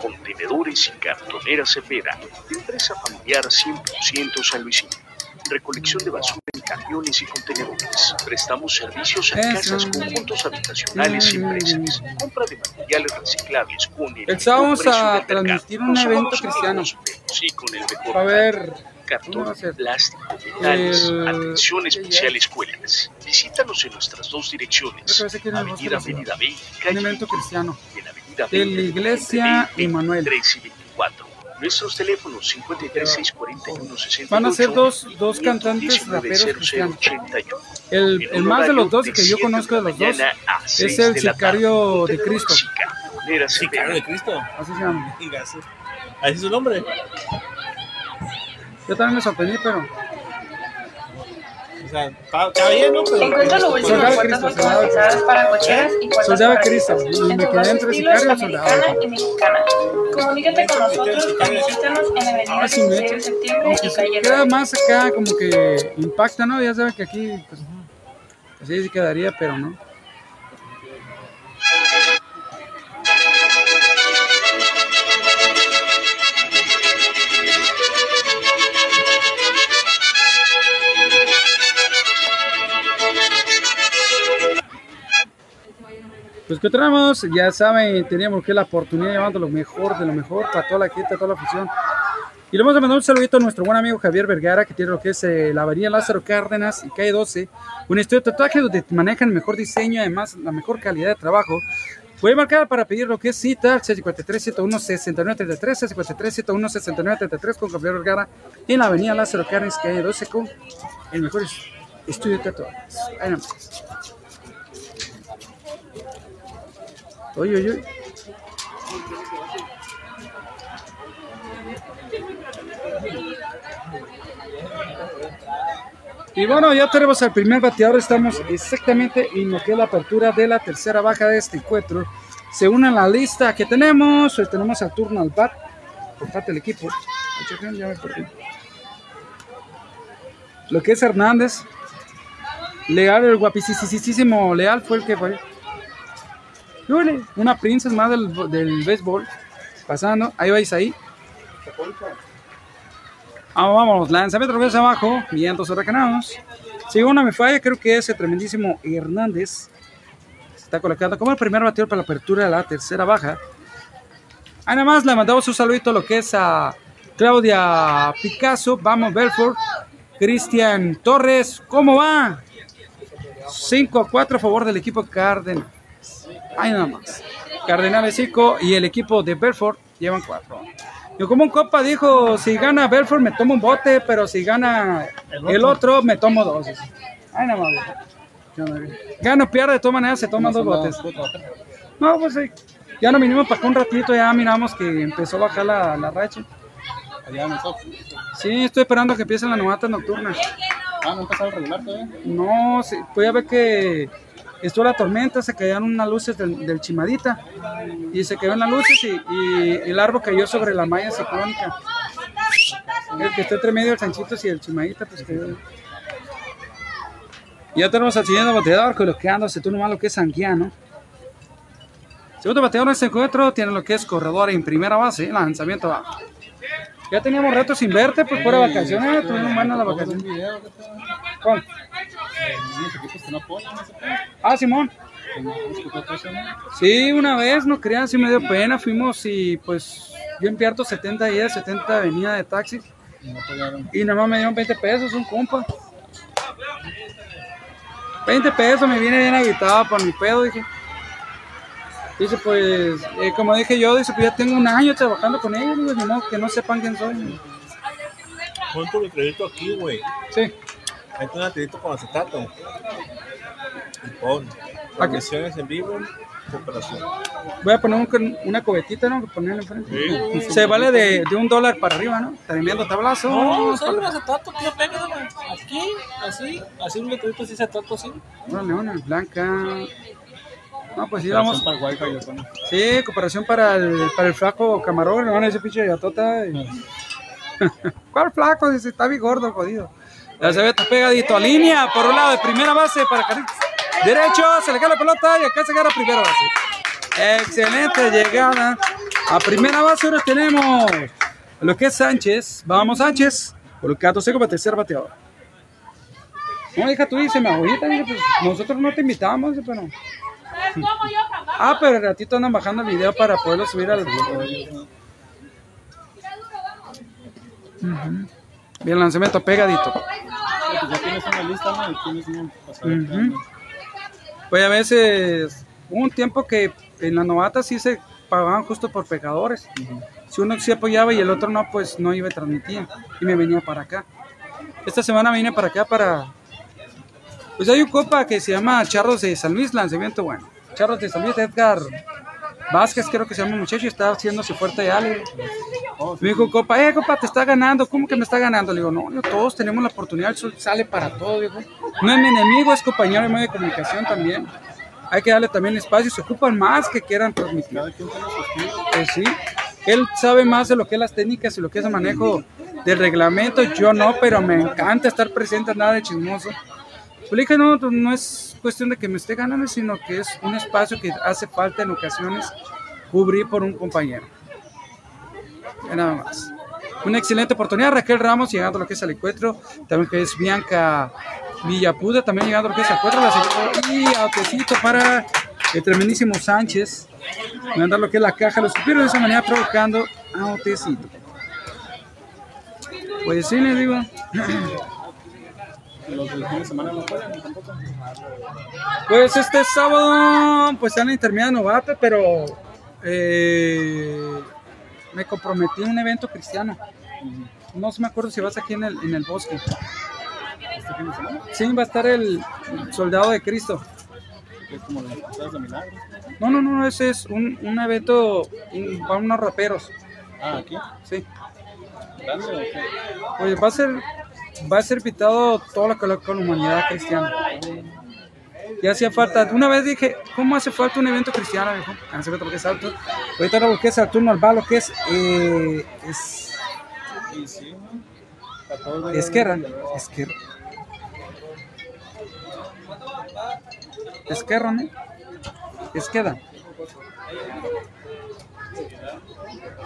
Contenedores y cartoneras Cepeda. Empresa familiar 100% San Luisino. Recolección de basura en camiones y contenedores. Prestamos servicios a Eso. casas, conjuntos habitacionales y Mm. empresas. Compra de materiales reciclables con el precio a transmitir un evento cristiano. Sí, con el mejor A ver, cartón, ¿cómo va a plástico, metales, El- atención ¿qué especial escuelas. Visítanos en nuestras dos direcciones. Que Avenida Avenida B, calle evento cristiano. y en Avenida de la 20, iglesia Emanuel. 23 y 24 4. Nuestros teléfonos 53 641 68 Van a ser dos, dos cantantes 19 raperos cristianos. 0081. El, el más de los dos que yo 7 conozco de los dos es 6 el sicario de Cristo. Sicario de. Cristo. Así se llama. Así es su nombre. Yo también me sorprendí, pero sea, está, bien, ¿no? Pero. Encuentra lo último Soldado en puertas Cristo, soldado automatizadas para cocheras y puertas Soldado corredizas. Cristo, y En me quedé entre estilos, sicario y soldado. americana y mexicana. Comunícate con nosotros o visítanos en la avenida Ah, sí, 16 de septiembre y calle queda 9. más acá como que impacta, ¿no? Ya saben que aquí, pues, así sí quedaría, pero no. Pues que tenemos, ya saben, teníamos que la oportunidad llevando lo mejor de lo mejor para toda la gente, toda la afición. Y le vamos a mandar un saludito a nuestro buen amigo Javier Vergara, que tiene lo que es eh, la avenida Lázaro Cárdenas y calle 12, un estudio de tatuaje donde manejan el mejor diseño, además la mejor calidad de trabajo. Puede marcar para pedir lo que es cita al 53 101 6933 53 101 6933 con Javier Vergara en la avenida Lázaro Cárdenas, calle 12, con el mejor es- estudio de tatuajes. Ahí nomás. Oye, oye. Y bueno, ya tenemos al primer bateador. Estamos exactamente en lo que es la apertura de la tercera baja de este encuentro. Se une la lista que tenemos. Tenemos al turno al bat por parte del equipo. Lo que es Hernández. Leal, el guapísimo Leal fue el que fue. Y bueno, Una princesa más del, del béisbol. Pasando. Ahí vais ahí. Ah, vamos, lanzamiento reversa abajo, vientos huracanados. Si una me falla, creo que ese tremendísimo Hernández está colocando como el primer bateador para la apertura de la tercera baja. Nada más le mandamos un saludito a lo que es a Claudia Picasso, vamos Belfort, Cristian Torres, ¿cómo va? 5 a 4 a favor del equipo Cardenal. Ahí nada más. Cardenales 5 y el equipo de Belfort llevan 4. Yo como un copa dijo, si gana Belfort me tomo un bote, pero si gana el otro me tomo dos. Ay, nada más. viejo. ¿Qué onda, viejo? Gana o pierde, de todas maneras se toman dos botes. No, pues sí. Ya nos vinimos para acá un ratito, ya miramos que empezó a bajar la, la racha. El. Sí, estoy esperando que empiecen las novatas nocturnas. Ah, no empezó a regular todavía. No, sí, pues ya ver que estuvo la tormenta, se cayeron unas luces del, del chimadita y se cayeron las luces y, y el árbol cayó sobre la malla ciclónica. El que está entre medio del Sanchitos y el chimadita, pues cayó. Y ya tenemos al siguiente bateador coloqueándose tú nomás lo que es Sanguiano. Segundo bateador en este encuentro tiene lo que es corredor en primera base, lanzamiento abajo. Ya teníamos retos sin verte, pues fuera vacaciones, tuvieron buenas las vacaciones. ¿Cuál? Ah, Simón. ¿no? Sí, una vez, no crean, sí me dio pena. Fuimos y pues yo empierto 70 días, 70 venía de taxi. Y no nada más me dieron 20 pesos, un compa. 20 pesos, me viene bien agitado por mi pedo, dije. Dice, pues, eh, como dije yo, dice, pues ya tengo un año trabajando con ellos, digo, modo que no sepan quién soy. Pon tu crédito aquí, güey. Sí, Mete un acredito con acetato. Y pon. Transmisiones en vivo, cooperación. voy a poner un- una cubetita, ¿no? Ponerle enfrente. Sí. Se vale de, de un dólar para arriba, ¿no? Tremendo tablazo. No, soy un acetato, tío, pégame. Aquí, así, así un letrito, así acetato, así. Una leona blanca. No, pues sí, vamos. Para el wifi, lo pone. Sí, cooperación para el, para el flaco camarón, a ese pinche de gatota. y- (laughs) ¿Cuál flaco? Dice, está bien gordo, jodido. Está pegadito. Línea, por un lado, de primera base para Carlitos. Derecho, se le cae la pelota y acá se gana primera base. Excelente llegada. A primera base ahora tenemos lo que es Sánchez. Vamos, Sánchez. Colocándose como tercer bateador. No, hija, tú dices, me pues nosotros no te invitamos, pero... Ah, pero el ratito andan bajando el video para poderlo subir al. Ujú. Bien, lanzamiento pegadito. Ya tienes una lista, ¿no? Y tienes un Ujú. Pues a veces hubo un tiempo que en la novata sí se pagaban justo por pecadores. Si uno sí apoyaba y el otro no, pues no iba a transmitir. Y me venía para acá. Esta semana vine para acá para... Pues hay un copa que se llama Charros de San Luis, lanzamiento bueno. Charros de San Luis, Edgar Vázquez creo que se llama el muchacho y está haciéndose fuerte de Ale. Me dijo, copa, eh, copa, te está ganando. ¿Cómo que me está ganando? Le digo, no, no, todos tenemos la oportunidad, el sol sale para todo, viejo. No es mi enemigo, es compañero de medio de comunicación también. Hay que darle también espacio, se ocupan más que quieran transmitir. Pues sí, él sabe más de lo que es las técnicas y lo que es el manejo del reglamento. Yo no, pero me encanta estar presente, nada de chismoso. Pues le dije, no, no es cuestión de que me esté ganando, sino que es un espacio que hace falta en ocasiones cubrir por un compañero. Nada más. Una excelente oportunidad, Raquel Ramos llegando a lo que es el encuentro, también que es Bianca Villapuda, también llegando a lo que es el encuentro, la y autecito para el tremendísimo Sánchez, mandar lo que es la caja, los supieron de esa manera provocando autecito. Pues sí, le digo. (clears throat) Los del fin de semana no tampoco. Pues este sábado, pues están en intermedia novata, pero eh, me comprometí en un evento cristiano. No se me acuerdo si vas aquí en el, en el bosque. Este fin de semana. Sí, va a estar el soldado de Cristo. Es como de de milagros. No, no, no, ese es un, un evento un- para unos raperos. Ah, aquí. Sí. ¿Grande o qué? Pues va a ser, va a ser invitado toda la, col- con la humanidad cristiana. Y hacía falta, una vez dije, ¿cómo hace falta un evento cristiano? Lo que es alto. Ahorita lo que es Saturno al lo que es, eh, es Esquerra. Esquerra. Esquerra, ¿no? Esqueda.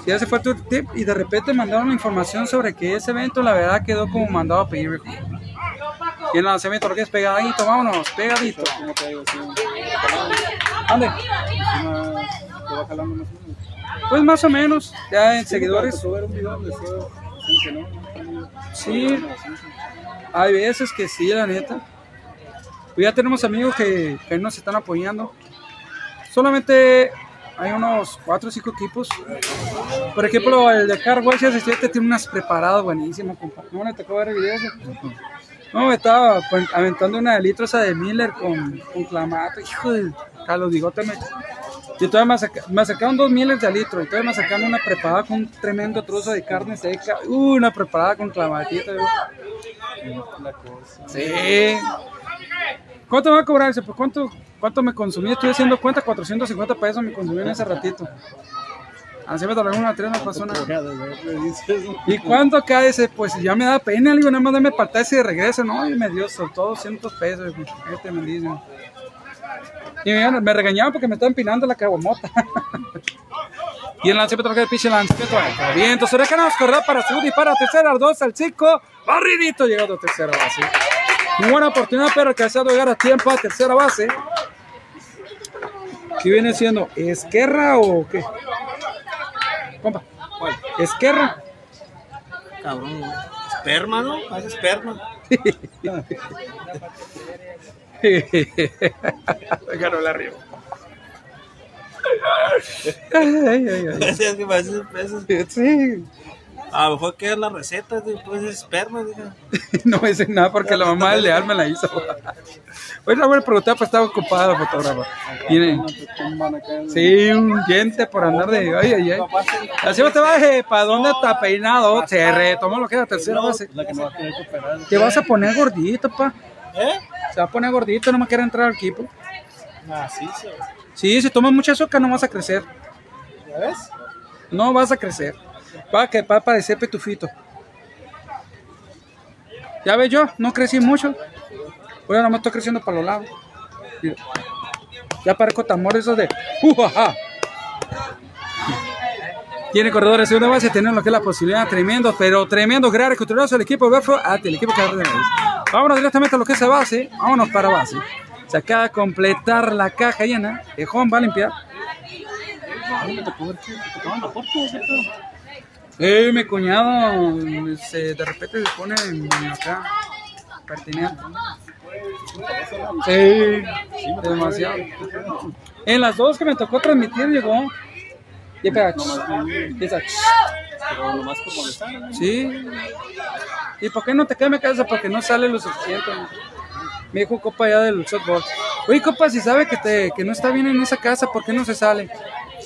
Si hace falta un tip y de repente mandaron la información sobre que ese evento la verdad quedó como mandado a pedir. Y el lanzamiento lo que es pegadito, vámonos, pegadito. ¿Dónde? Pues más o menos, ya en seguidores. Sí, hay veces que sí, la neta. Pues ya tenemos amigos que, que nos están apoyando. Solamente hay unos 4 o 5 equipos. Por ejemplo, el de Car Wash 17 tiene unas preparadas buenísimas, compa. ¿No le tocó ver el video? ese? No, me estaba pues, aventando una de litro esa de Miller con, con clamato. Hijo de Carlos Bigote me... Y todavía me, saca- me sacaron dos miles de litro y todavía me sacaron una preparada con un tremendo trozo de carne seca. Uh, una preparada con clamatito. La cosa. Sí. ¿Cuánto me va a cobrar ese? Pues cuánto, cuánto me consumí. Estoy haciendo cuenta, 450 pesos me consumí en ese ratito. Así me tardó una tres, no pasó nada. ¿Y cuánto cae ese? Pues ya me da pena, le digo, nada más dame para ese de regreso, ¿no? Y me dio soltó 200 pesos, este me dice. Y me, regañaban porque me estaba empinando la caguamota. (laughs) y el lanzamiento de piche lanzamiento. Bien, entonces nos correr para segunda y para tercera, dos al cinco. Barridito llegando a tercera base. Muy buena oportunidad, pero alcanzado a llegar a tiempo a tercera base. ¿Qué viene siendo? ¿Esquerra o qué? Compa. ¿Cuál? ¿Esquerra? Cabrón. Esperma, ¿no? Haz esperma. (laughs) Déjalo la arriba. Ay, ay, ay. (laughs) Es. Sí. A lo mejor que es la receta, después es esperma, diga. (laughs) No me dice nada porque la mamá de Leal me la hizo. Hoy la voy a preguntar, pues estaba ocupada la fotógrafa. Tiene, sí, un diente por andar de. Ay, ay, ay. Así no te baje, ¿para dónde está peinado? Se retomó lo que es la tercera base. Te vas a poner gordito, pa. ¿Eh? Se va a poner gordito, no me quiere entrar al equipo. Ah, sí, sí. Sí, si tomas mucha azúcar no vas a crecer. ¿Ya ves? No vas a crecer. Va a que va a parecer petufito. Ya ves yo, no crecí mucho. Bueno, nomás estoy creciendo para los lados. Mira. Ya parezco tambor esos de. ¡Ujaja! Tiene corredores de una base, tiene lo que es la posibilidad, tremendo, pero tremendo, gran recuperación el equipo Berfo, el equipo Vámonos directamente a lo que es la base, vámonos para base. Se acaba de completar la caja llena. Ejón va a limpiar. Eh, mi cuñado se, de repente se pone en, en acá, pertinente. Sí, demasiado. En las dos que me tocó transmitir llegó. Y pega. Pero nomás. Sí. ¿Y por qué no te cae mi casa? Porque no sale lo suficiente. Me dijo copa ya del softball. Oye, copa, si sabe que, te, que no está bien en esa casa, ¿por qué no se sale?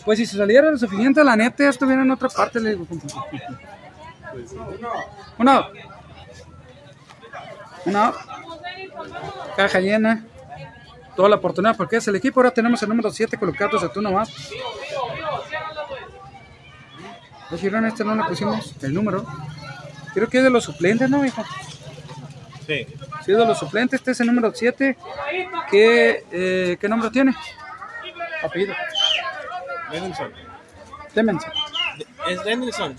Pues si se saliera lo suficiente, la neta ya estuviera en otra parte, le digo. Una. Una. Caja llena. Toda la oportunidad, porque es el equipo. Ahora tenemos el número 7 colocado de tú nomás. Pues Girón, este no le pusimos el número. Creo que es de los suplentes, ¿no, hijo? Sí. Sí, es de los suplentes. Este es el número 7. ¿Qué, eh, ¿Qué nombre tiene? Apellido. Denilson. Demenson. Es Denilson.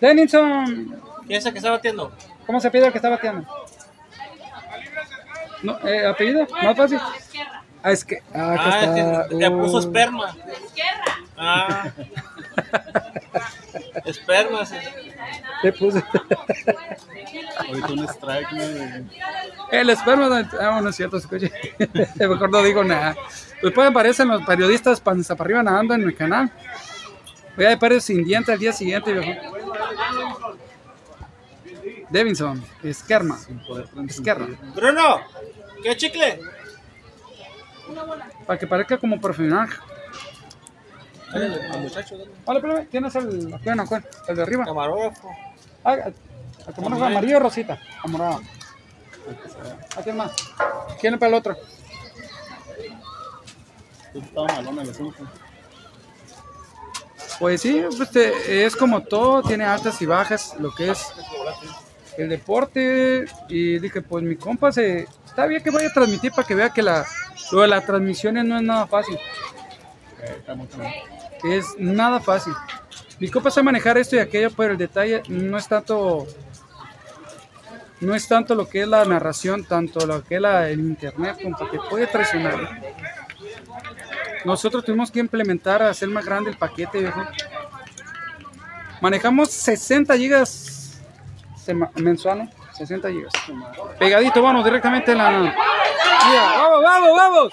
Denison. ¿Quién es el que está batiendo? ¿Cómo se pide el que está bateando? No, eh, ¿Apellido? ¿Más fácil? Ah, es que. Ah, Ah, es está. que le puso Uh. esperma. Ah. (laughs) esperma. sí. Le puse. (laughs) Ahorita un strike, ¿no? El esperma. no- Ah, no es cierto, escuche. (laughs) Mejor no digo nada. Después aparecen los periodistas panza para arriba nadando en el canal. Voy a pares sin diente al día siguiente, viejo. Devinson, Esquerma. Esquerra. Bruno, ¿qué chicle? Para que parezca como profesional. El muchacho, Hola, ¿tienes el, bueno, el de arriba? camarógrafo. Ah, el camarógrafo amarillo o rosita. Amorado. ¿A quién más? ¿Quién es para el otro? Pues sí, pues, es como todo, tiene altas y bajas, lo que es el deporte. Y dije, pues mi compa se. Está bien que vaya a transmitir para que vea que la, lo de las transmisiones no es nada fácil. Que es nada fácil. Mi compa sabe manejar esto y aquello, pero el detalle no es tanto. No es tanto lo que es la narración, tanto lo que es la, el internet, compa, que puede traicionar. Nosotros tuvimos que implementar, hacer más grande el paquete, viejo. Manejamos 60 gigas mensuales, 60 gigas. Pegadito, vamos directamente en la... Mira, vamos, vamos, vamos.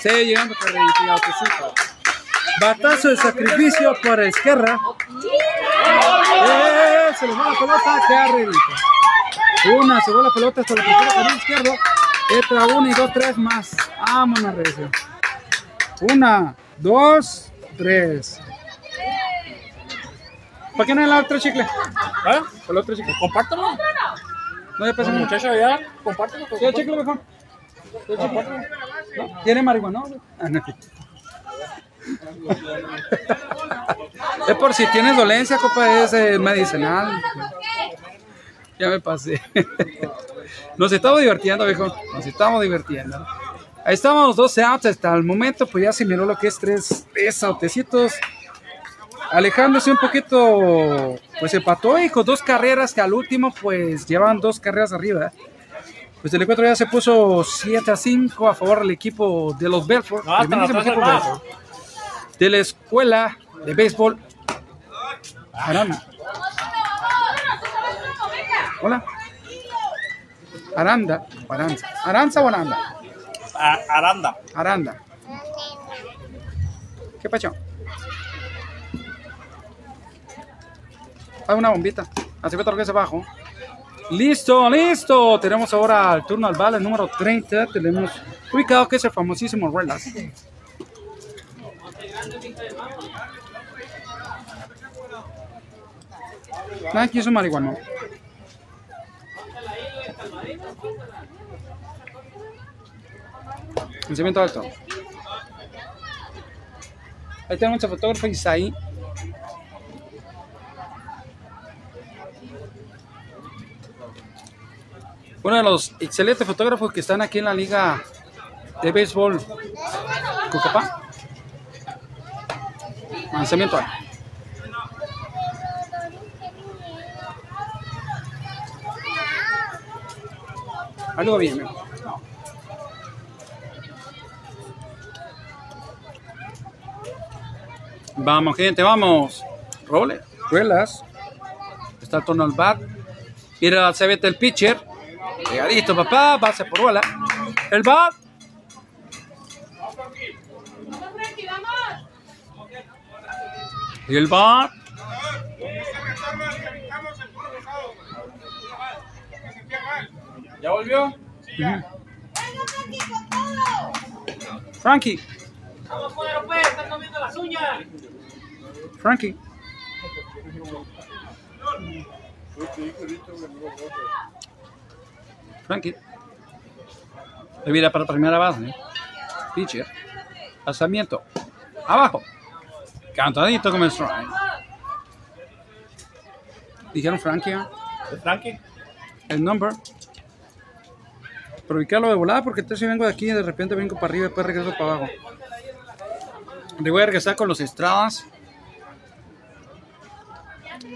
Sigue llegando carrerita, ya, que sí. Batazo de sacrificio por Esquerra. Eh, se le va la pelota, carrerita. Una, se va la pelota hasta la primera carril izquierdo. Entra una y dos, tres más. Vámonos, regresión. Una, dos, tres. ¿Para qué no es la otra chicle? ¿Ah? El otro chicle. Compártelo. No, ya pasó Muchacho, ya. Compártelo. ¿Sí, el chicle mejor? ¿Tiene marihuana? no? Ah, no. (laughs) Es por si tienes dolencia, copa, es eh, medicinal. Ya me pasé. Nos estamos divirtiendo, viejo. Nos estamos divirtiendo. Ahí estamos, 12 outs hasta el momento, pues ya se miró lo que es tres, tres outecitos. Alejándose un poquito, pues empató y con dos carreras que al último, pues llevan dos carreras arriba. Pues el encuentro ya se puso 7 a 5 a favor del equipo de los Belfort. No, hasta el mismísimo atrás equipo. Belfort, de la escuela de béisbol. Aranda. Hola. Aranda. o Aranza. O Aranda. A- Aranda. Aranda. ¿Qué pacho? Hay una bombita. Así que que abajo. Listo, listo. Tenemos ahora el turno al bala, número 30. Tenemos ubicado que es el famosísimo Relax. Nadie quiso marihuana. Lanzamiento alto. Ahí tenemos el fotógrafo Isaí. Uno de los excelentes fotógrafos que están aquí en la liga de béisbol Cucapá. Lanzamiento alto. Algo bien, ¿no? Vamos, gente, vamos. Role, ruelas. Está el turno al bat. Mira, se vete el pitcher. Pegadito, papá. Base por bola. El bat. Y el bar. ¿Ya volvió? Frankie. Frankie. Frankie. Le mira para primera base. ¿eh? Pitcher. Lanzamiento. Abajo. Cantadito como el strike. Dijeron Frankie. ¿eh? ¿Es Frankie? El number. Pero de volada porque entonces si vengo de aquí y de repente vengo para arriba y después regreso para abajo. Le voy a regresar con los estradas.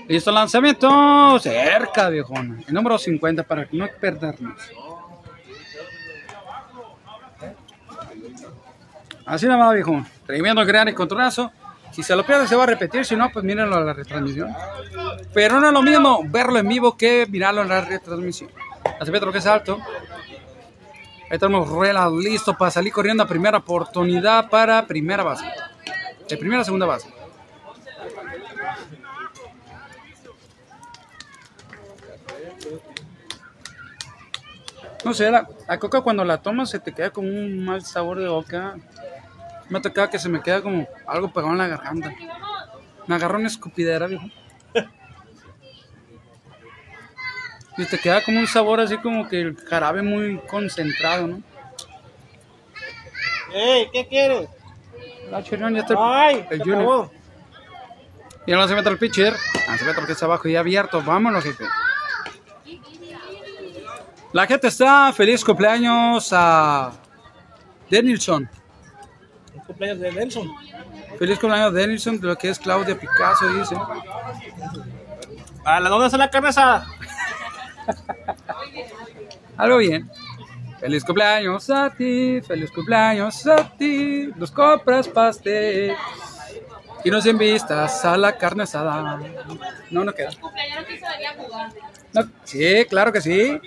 Listo lanzamiento. Cerca, viejón. El número 50 para no perdernos. Así nada más, viejón. Tremendo gran encontronazo. Si se lo pierde se va a repetir, si no, pues mírenlo en la retransmisión. Pero no es lo mismo verlo en vivo que mirarlo en la retransmisión. Hace lo que es alto. Estamos Ruela listo para salir corriendo a primera oportunidad para primera base. De primera a segunda base. No sé, la, la coca cuando la tomas se te queda como un mal sabor de boca. Me ha tocado que se me queda como algo pegado en la garganta. Me agarró una escupidera, viejo. Y te queda como un sabor así como que el jarabe muy concentrado, ¿no? ¡Ey! ¿Qué quieres? La chirón ya está ¡Ay! el Junior. Y ahora se mete el pitcher. Ah, se mete lo que está abajo y abierto. Vámonos, jefe. La gente está feliz cumpleaños a Denilson. El cumpleaños de Nelson. Feliz cumpleaños Denilson, de lo que es Claudia Picasso, dice. ¿A la dónde está la carne asada? (laughs) Algo bien. Feliz cumpleaños a ti, feliz cumpleaños a ti. Nos compras pastel y nos invitas a la carne asada. No, no queda. No, sí, claro que sí.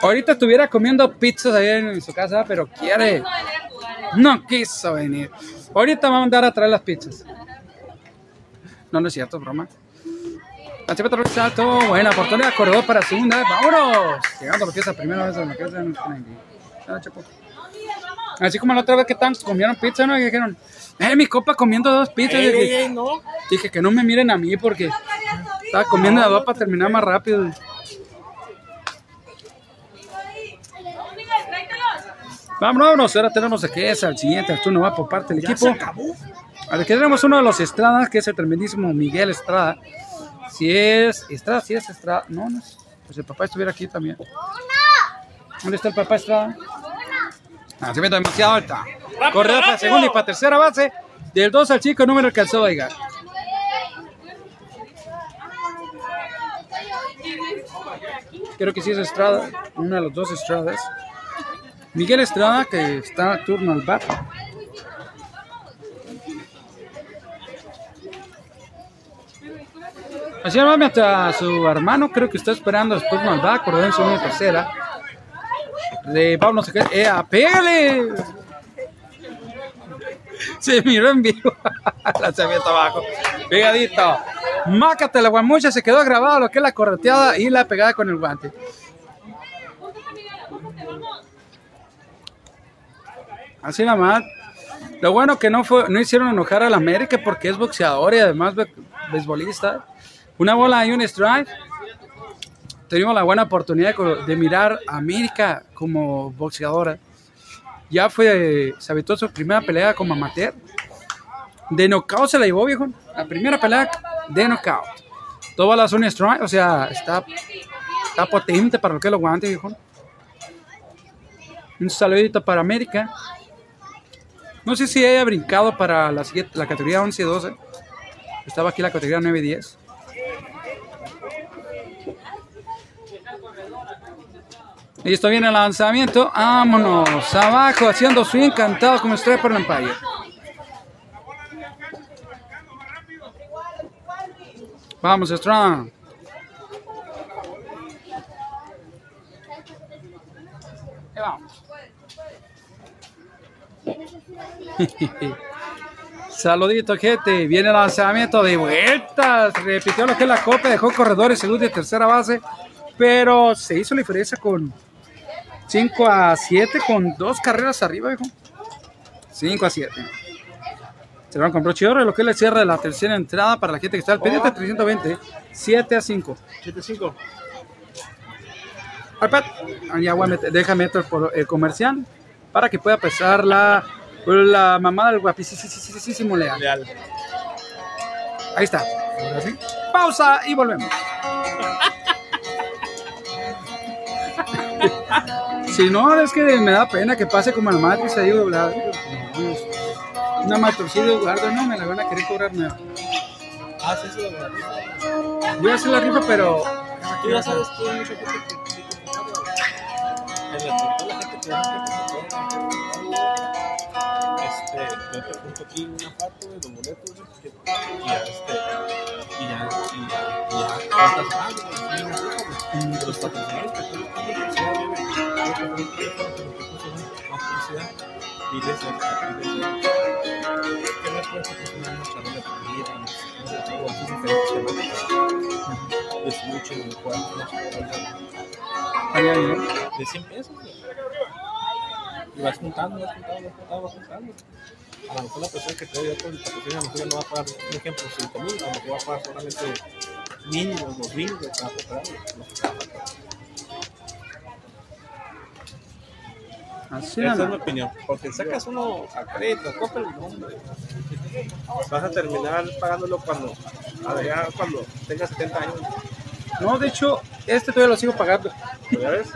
Ahorita estuviera comiendo pizzas ahí en su casa, pero quiere. No quiso venir. Ahorita va a mandar a traer las pizzas. No, no es cierto, broma. Que salto, buena oportunidad, corredor para segunda, vámonos. Llegando porque es la primera vez en la que chapo. Así como la otra vez que tan comieron pizza, ¿no? Y dijeron, eh, mi copa comiendo dos pizzas. Ey, dije, ey, ey, no. dije que no me miren a mí porque estaba comiendo las dos para terminar más rápido. Vámonos, ahora tenemos aquí es al siguiente turno va por parte del equipo. acabó. Aquí tenemos uno de los Estradas, que es el tremendísimo Miguel Estrada. Si es Estrada, si es Estrada. No, no es. Pues el papá estuviera aquí también. ¿Dónde está el papá Estrada? Ah, se mete demasiado alta. Corredor para segunda y para tercera base. Del 2 al chico número alcanzó a llegar. Creo que sí es Estrada, uno de los dos Estradas. Miguel Estrada, que está turno al bat. Así nomás mientras su hermano creo que está esperando bat, corredor en segunda tercera. De Pablo se ¡eh, pégale! Se miró en vivo. (laughs) Lanzamiento abajo. Pegadito. Mácate la guamucha. Se quedó grabado lo que es la correteada y la pegada con el guante. Así nada más. Lo bueno que no fue, no hicieron enojar al América porque es boxeador y además be- beisbolista. Una bola y un strike. Tuvimos la buena oportunidad de, mirar a América como boxeadora. Ya fue, se aventó su primera pelea como amateur. De knockout se la llevó, viejo. La primera pelea de knockout. Todo la zona strike, o sea, está, está potente para lo que es los guantes, viejo. Un saludito para América. No sé si haya brincado para la, la categoría 11 y 12. Estaba aquí la categoría 9 y 10. Listo, viene el lanzamiento. Vámonos. Abajo, haciendo swing, cantado como estrella por el Empire. Vamos, Strong. (laughs) Saludito, gente. Viene el lanzamiento de vueltas. Repitió lo que es la copa. Dejó corredores segunda y tercera base. Pero se hizo la diferencia con 5 a 7 con dos carreras arriba, viejo. 5 a 7. Se van compró Chidorre, lo que es el cierre de la tercera entrada para la gente que está al pendiente 320. 7 a 5. 7-5. iPad, ah, ya voy a meter, déjame meter por el comercial para que pueda pesar la, la mamá del guapísimo Leal. Leal. Ahí está. Ahora sí. Pausa y volvemos. (laughs) si no, es que me da pena que pase como el Matrix ahí doblado. Una matorcilla de guardo, no, me la van a querer cobrar nueva. Ah, sí, sí, la rifa. Voy a hacer la rifa, pero. Tú ya sabes mucha gente que En la toda la gente que ya este, yo te junto aquí una parte de los boletos y ya este y ya y ya, y ya de los patrocinadores que tú le pones publicidad, güey, güey, yo te pongo el teléfono, pero que puse más publicidad, diles a- diles a- que me puedes patrocinar una charla de comida, o así diferentes temáticas. Es mucho en el cual una charla Ahí, ahí, ¿eh? de 100 pesos. Y vas juntando, vas juntando, vas juntando, vas juntando. A lo mejor la persona que te dio con el patrocinio, a lo mejor no va a pagar, un ejemplo, 5 mil, a lo mejor va a pagar solamente mil o dos mil, que va a faltar. Así Esa es mi opinión. Porque sacas uno a crédito, compra el nombre. Vas a terminar pagándolo cuando, a ver, ya cuando tengas 70 años. No, de hecho, este todavía lo sigo pagando. ¿Ya ves?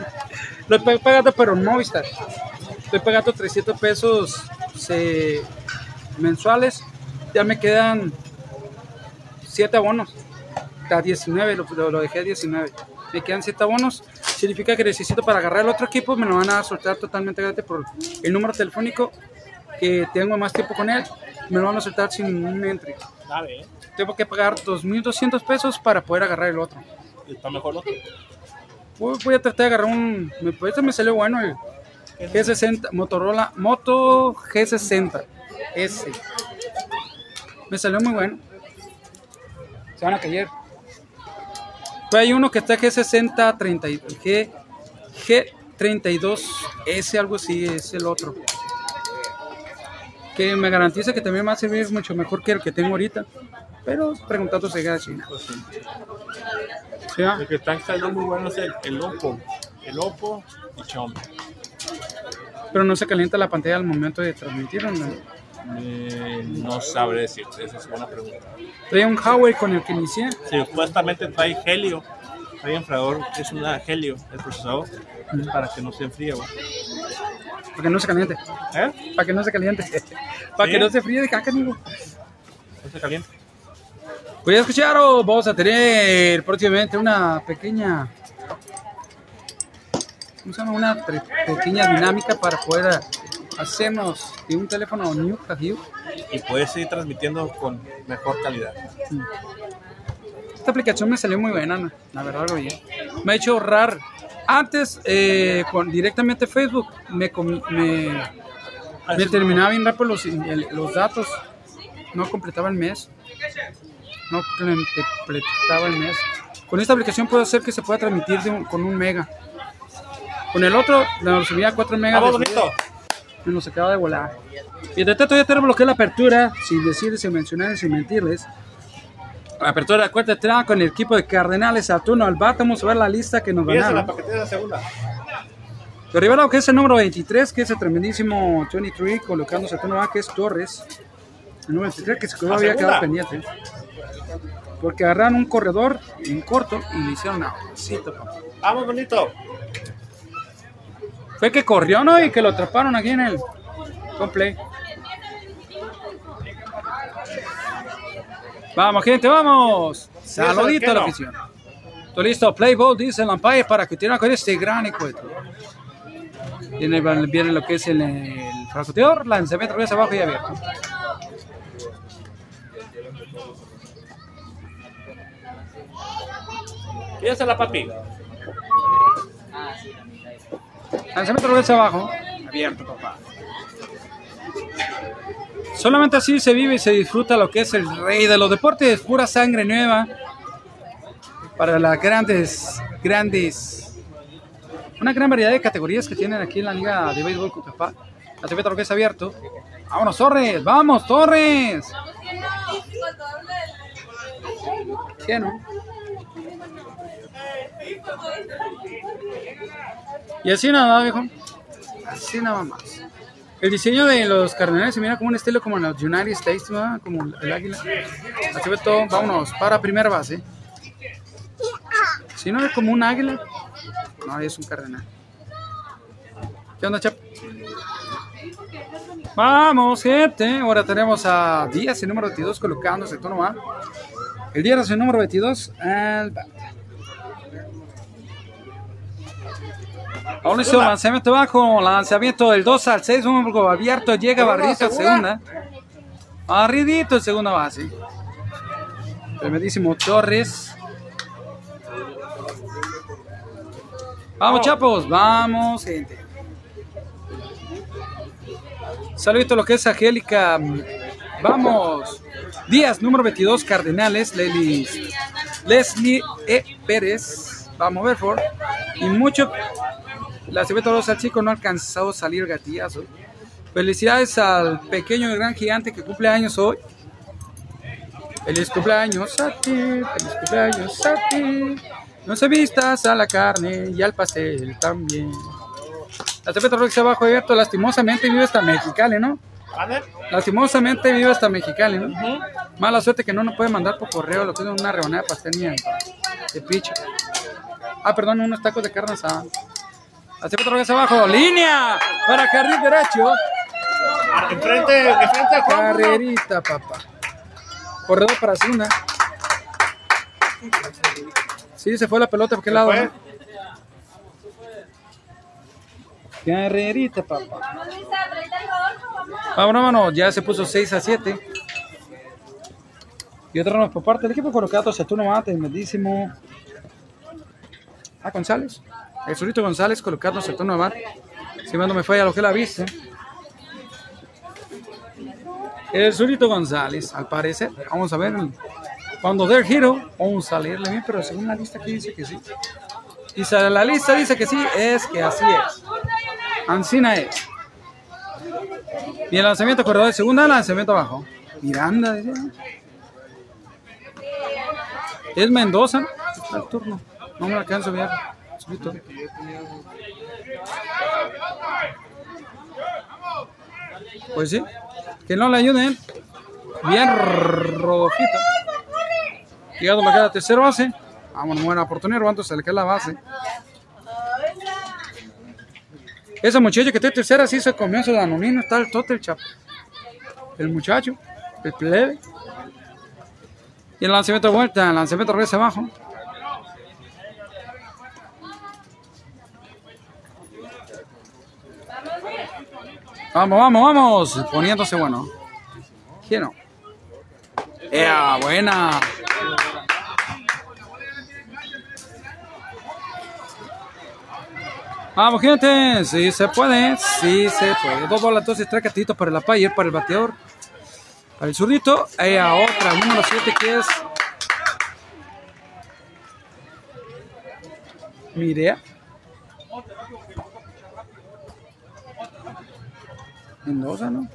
Lo estoy pagando, pero en Movistar. Estoy pagando 300 pesos se- mensuales. Ya me quedan 7 abonos. A 19, lo, lo- lo dejé a 19. Me quedan 7 abonos. Significa que necesito para agarrar el otro equipo, me lo van a soltar totalmente gratis por el número telefónico que tengo más tiempo con él. Me lo van a soltar sin un entry. A ver, Tengo que pagar 2.200 pesos para poder agarrar el otro. está mejor lo que. Voy, voy a tratar de agarrar un. Me, pues, este me salió bueno el G60, Motorola Moto G60 S. Me salió muy bueno. Se van a caer. Pero hay uno que está G60 30, y- G, G32S, algo así, es el otro. Que me garantiza que también va a servir mucho mejor que el que tengo ahorita. Pero preguntando se queda China. Pues sí. ¿Sí, va? El que están saliendo muy bueno es el, el Oppo. El Oppo y Xiaomi. Pero no se calienta la pantalla al momento de transmitir. ¿o no? Eh, no sabré decirte, esa es buena pregunta. Trae un Huawei con el que inicié. Sí, supuestamente trae helio. Trae enfriador, es una helio, el procesador, para que no se enfríe, güey. Para que no se caliente. ¿Eh? Para que no se caliente. (laughs) Para Sí. que no se fríe de caca, amigo. No se calienta. Pues ya escucharon, vamos a tener próximamente una pequeña. ¿Cómo se llama? Una pequeña dinámica para poder hacernos de un teléfono New Hue. Y puedes seguir transmitiendo con mejor calidad. Esta aplicación me salió muy buena, la- la verdad, algo bien. Me ha hecho ahorrar. Antes, eh, con directamente Facebook, me, me, me terminaba bien rápido los, el- los datos. No completaba el mes. No completaba el mes. Con esta aplicación puedo hacer que se pueda transmitir de un- con un mega. Con el otro, lo subía a 4 megas. ¡Vamos, de nos acaba de volar. Y de tanto ya tenemos lo que es la apertura, sin decirles, sin mencionarles, sin mentirles. La apertura de la cuarta entrada con el equipo de Cardenales Saturno al bat. Vamos a ver la lista que nos Fíjense la ganaron. paquetera segunda. Lo que es el número 23, que es el tremendísimo 23, colocando Saturno A, que es Torres. El número 23, que se quedó, había quedado pendiente. Porque agarraron un corredor en corto y le hicieron a ¡Vamos, bonito! Fue que corrió, ¿no? Y que lo atraparon aquí en el complay. Vamos, gente, vamos. Saludito a la afición. Todo listo, play ball, dice el umpire, para continuar con este gran encuentro. Viene, viene lo que es el, el francoteador, lanzamiento regresa abajo y abierto. Fíjense la papi. Lanzamiento regresa abajo. Abierto, papá. Solamente así se vive y se disfruta lo que es el rey de los deportes, pura sangre nueva para las grandes, grandes, una gran variedad de categorías que tienen aquí en la Liga de Béisbol Cocapá. La TV Torres abierto. Vámonos, Torres, vamos, Torres. ¿Qué no? Y así nada, viejo. Así nada más. El diseño de los cardenales se mira como un estilo como en los United States, ¿no? como el águila. Así ve todo. Vámonos para primera base. Si no es como un águila, no, es un cardenal. ¿Qué onda, chap? Vamos, gente. Ahora tenemos a Díaz, el número 22, colocándose tono A. El Díaz, el número 22, al bat. Lanzamiento bajo, lanzamiento del 2 al 6, un poco abierto, llega barrito a segunda. Barridito en segunda base. Tremendísimo Torres. Vamos, chapos, vamos, gente. Saludito a lo que es Angélica. Vamos. Díaz, número 22, Cardenales. Leslie, Leslie E. Pérez. Vamos, Belfort. Y mucho. La Cebeta Rosa al chico no ha alcanzado a salir gatillazo. Felicidades al pequeño y gran gigante que cumple años hoy. Feliz cumpleaños a ti, feliz cumpleaños a ti. No se vistas a la carne y al pastel también. La Cepeta Rox abajo abierto, lastimosamente vive hasta Mexicali, ¿no? Lastimosamente vive hasta Mexicali, ¿no? Mala suerte que no nos puede mandar por correo lo que es una rebanada de pastel ni de picha. Ah, perdón, unos tacos de carne asada. La Cepeta Rox abajo, línea para carril derecho. Enfrente, enfrente a Juan. Carrerita, papá. Corredor para Zuna. Sí, se fue la pelota, ¿por qué lado? no? Carrerita, papá. Vámonos, vámonos, ya se puso 6 a 7. Y otra nos por parte del equipo colocado Saturno Mate, tremendísimo. Ah, González. El solito González colocado Saturno Mate. Si no me falla lo que la viste. El solito González, al parecer. Vamos a ver. Cuando der giro, vamos a leerle bien, pero según la lista aquí dice que sí. Y si la lista dice que sí, es que así es. Ancina es. Y el lanzamiento corredor de segunda, lanzamiento abajo. Miranda, decía. Es Mendoza. Está el turno. No me la alcanzo a Pues sí. Que no le ayuden. Bien rojito. Llegado la queda tercero base. Vamos, buena oportunidad. Robando se le cae la base. Esa muchacha que está en tercera sí se comió su danonino. Está el tote, el chapo. El muchacho. El plebe. Y el lanzamiento de vuelta. El lanzamiento regresa abajo. Vamos, vamos, vamos. Poniéndose bueno. ¿Quién no? ¡Ea, buena! Vamos, gente. Sí se puede. Sí se puede. Dos bolas, entonces tres catitos para el apayer, para el bateador. Para el zurdito. Ea, otra, número 7 que es. Mirea. Mendoza, ¿no?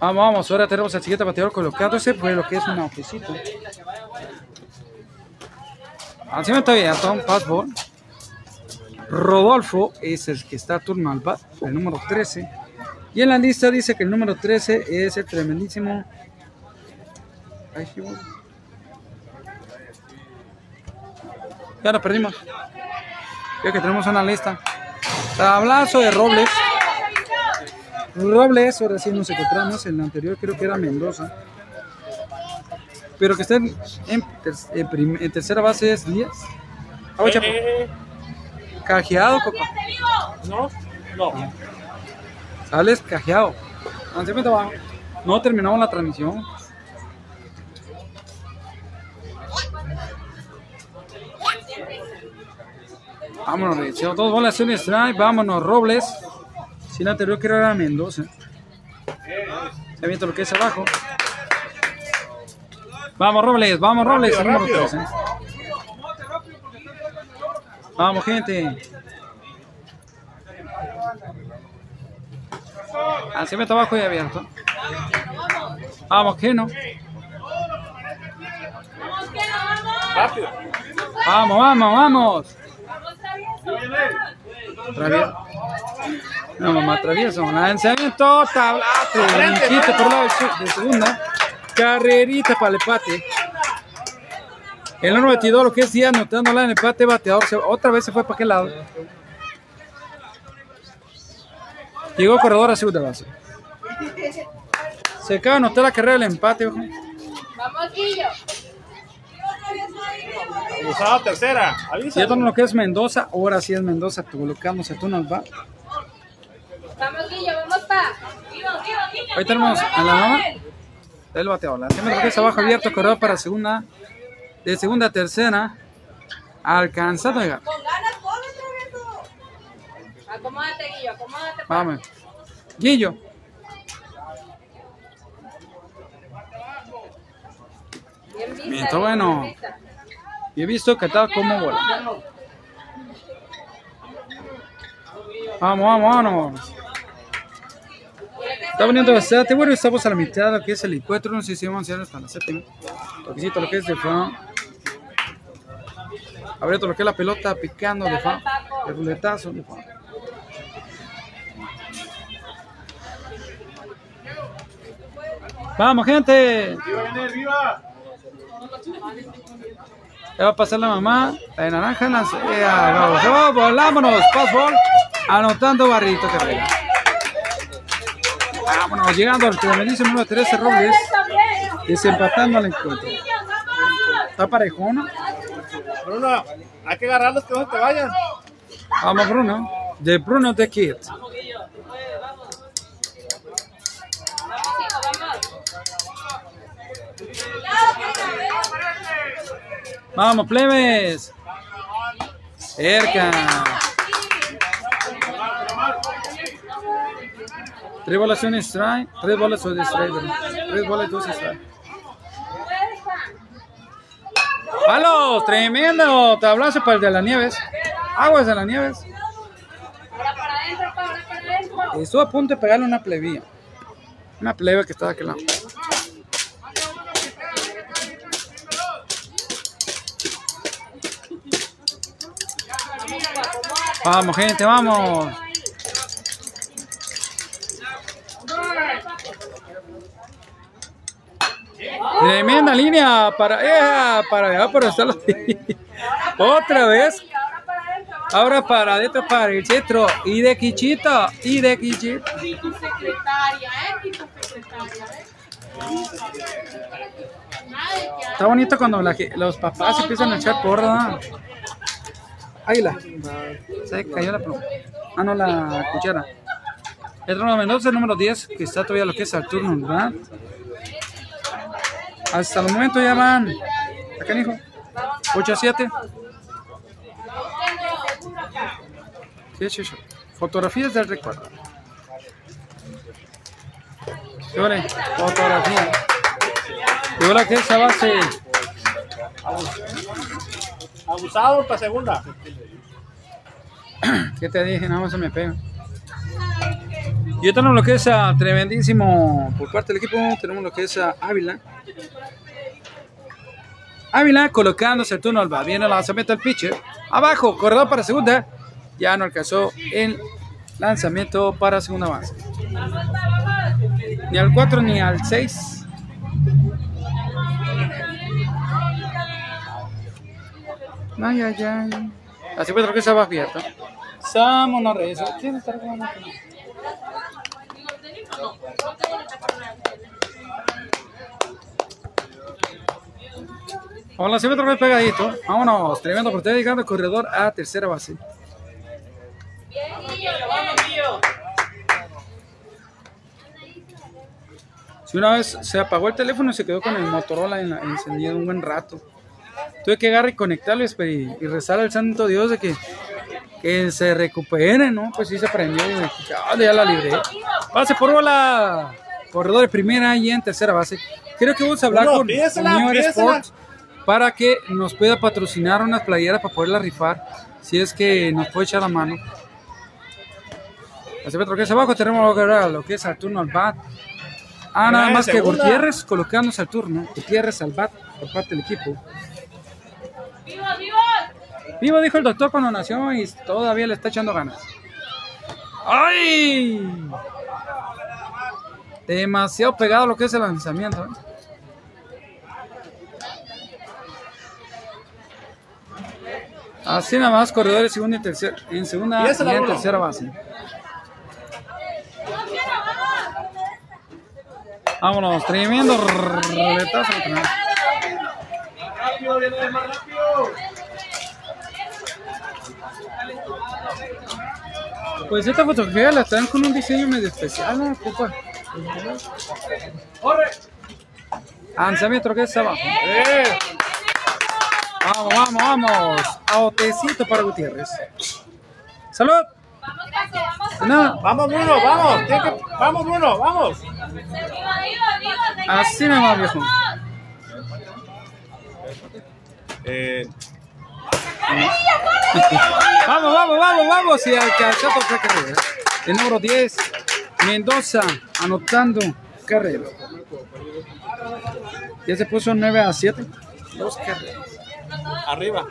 Vamos, vamos, ahora tenemos al siguiente bateador colocándose por lo que es un aujecito. Encima está abierto, un passball. Rodolfo es el que está a turno al bat, el número 13. Y en la lista dice que el número 13 es el tremendísimo. Ya lo perdimos. Ya que tenemos una lista. Tablazo de Robles. Robles, ahora sí nos encontramos. En la anterior creo que era Mendoza. Pero que está en, en ter- en prim- en tercera base es Díaz. Ah, chapo. Eh, Cajeado, papá. no, no. Sales cajeado. Abajo. No terminamos la transmisión. Vámonos, Richie. Dos bolas, un strike. Vámonos, Robles. Sin anterior que era Mendoza. Ya viento lo que es abajo. Vamos, Robles, vamos, Robles. Rápido, el rápido. tres, ¿eh? Vamos, gente. Lanzamiento abajo y abierto. Vamos, que no. Vamos, que no, vamos. Rápido. Vamos, vamos, vamos. Vamos, travieso. No, mamá, travieso. Lanzamiento, tablate. Brinquito por lado de segunda. Carrerita para el empate. El número 22, lo que es ya anotándola en el empate, bateador. se- otra vez se fue para aquel lado. Llegó corredor a segunda base. Se acaba de anotar la carrera del empate. ojo. Vamos, Guillo. Abusado tercera. Y Avisa. esto lo que es Mendoza. Ahora sí es Mendoza colocándose tú nos va. Vamos, Guillo, vamos, pa. Guillo, Guillo, Guillo. Ahí tenemos a la mamá. El bateador. Lanzamiento que es abajo abierto, corredor para segunda. De segunda a tercera. Alcanzando a llegar. Con ganas. Acomódate, Guillo, acomódate. pa. Vamos. Guillo. Bien vista, Bien, está bien bueno. vista. Y he visto que tal como bola. Vamos, vamos, vamos. Está poniendo bastante bueno. Estamos a la mitad de lo que es el encuentro. No sé si vamos a llegar hasta la séptima. Toquecito lo que es de fa. Abierto lo que es la pelota picando de fa. El ruletazo de fa. Vamos, gente. ¡Viva, viva! Ya va a pasar la mamá, la de naranja, la vamos, volámonos, fastball, anotando Barrito Carrera. Vámonos, llegando al tremendísimo número 13 Robles, desempatando al encuentro. Está parejón, ¿no? Bruno, hay que agarrarlos que no se te vayan. Vamos, Bruno, de Bruno de Kid. Vamos, plebes. Cerca. Tres bolas y un strike. Tres bolas o de strike. Tres bolas y dos strike. ¡Palos! ¡Tremendo! Tablazo para el de las nieves. Aguas de las nieves. Estuvo a punto de pegarle una plebilla. Una plebe que estaba aquel lado. Vamos, gente, vamos. Tremenda línea para, ¡Ea! para allá, por estar (laughs) Otra vez. Ahora para adentro. Para el centro. Y de quichito, y de quichito. Y tu secretaria, ¿eh? Y tu secretaria, ¿eh? Está bonito cuando los papás empiezan a echar porra. ¿no? Águila. Se cayó la pluma. Ah, no, la cuchara. El Ronald Mendoza, el número 10, que está todavía lo que es al turno, ¿verdad? Hasta el momento ya van. Acá, hijo. 8 a 7. Sí, sí, sí. Fotografías del recuerdo. ¿Qué vale? Fotografía. ¿Qué vale que esa base? Abusado para segunda. (clears throat) ¿Qué te dije? Nada más se me pega. Y tenemos lo que es a tremendísimo por parte del equipo. Tenemos lo que es a Ávila. Ávila colocándose el turno al bat. Viene el lanzamiento del pitcher. Abajo, corredor para segunda. Ya no alcanzó el lanzamiento para segunda base. Ni al 4 ni al 6. Ay, ay, ay. Así pues, creo que estaba abierto. Vámonos, Reyes. ¿Quién está jugando? Hola, siempre otra vez pegadito. Vámonos, tremendo por usted llegando el corredor a tercera base. Si una vez se apagó el teléfono y se quedó con el Motorola en la- encendido un buen rato. Tuve que agarrar y conectarlo y, esper- y rezar al santo Dios de que, que se recupere, ¿no? Pues sí se prendió y me- ya, ya la libré. Pase por bola. corredor de primera y en tercera base. Creo que vamos a hablar Uno, con Junior. Sports para que nos pueda patrocinar unas playeras para poderla rifar, si es que nos puede echar la mano. Hacia otro que es abajo tenemos lo que es al turno al bat. Ah, nada más que. Gutiérrez colocándose al turno. Gutiérrez al bat por parte del equipo. ¡Viva, viva! Vivo dijo el doctor cuando nació y todavía le está echando ganas. ¡Ay! Demasiado pegado lo que es el lanzamiento. ¿eh? Así nada más, corredores segunda y tercera, en segunda Y y en tercera base. Vámonos, tremendo retazo. Pues esta fotografía la traen con un diseño medio especial, ¿no? Compa? Lanzamiento que es abajo. Eh, Vamos, vamos, vamos. A botecito para Gutiérrez. ¡Salud! ¡Vamos, Paco, vamos! De nada. Vamos, Bruno, vamos. Que- Vamos, Bruno, vamos. ¡Viva, viva, viva! Así nada más, viejo. Eh, (laughs) Vamos, vamos, vamos, vamos. Y alcanzó por carrera. El número 10, Mendoza, anotando carrera. Ya se puso 9 a 7. Dos carreras. arriba.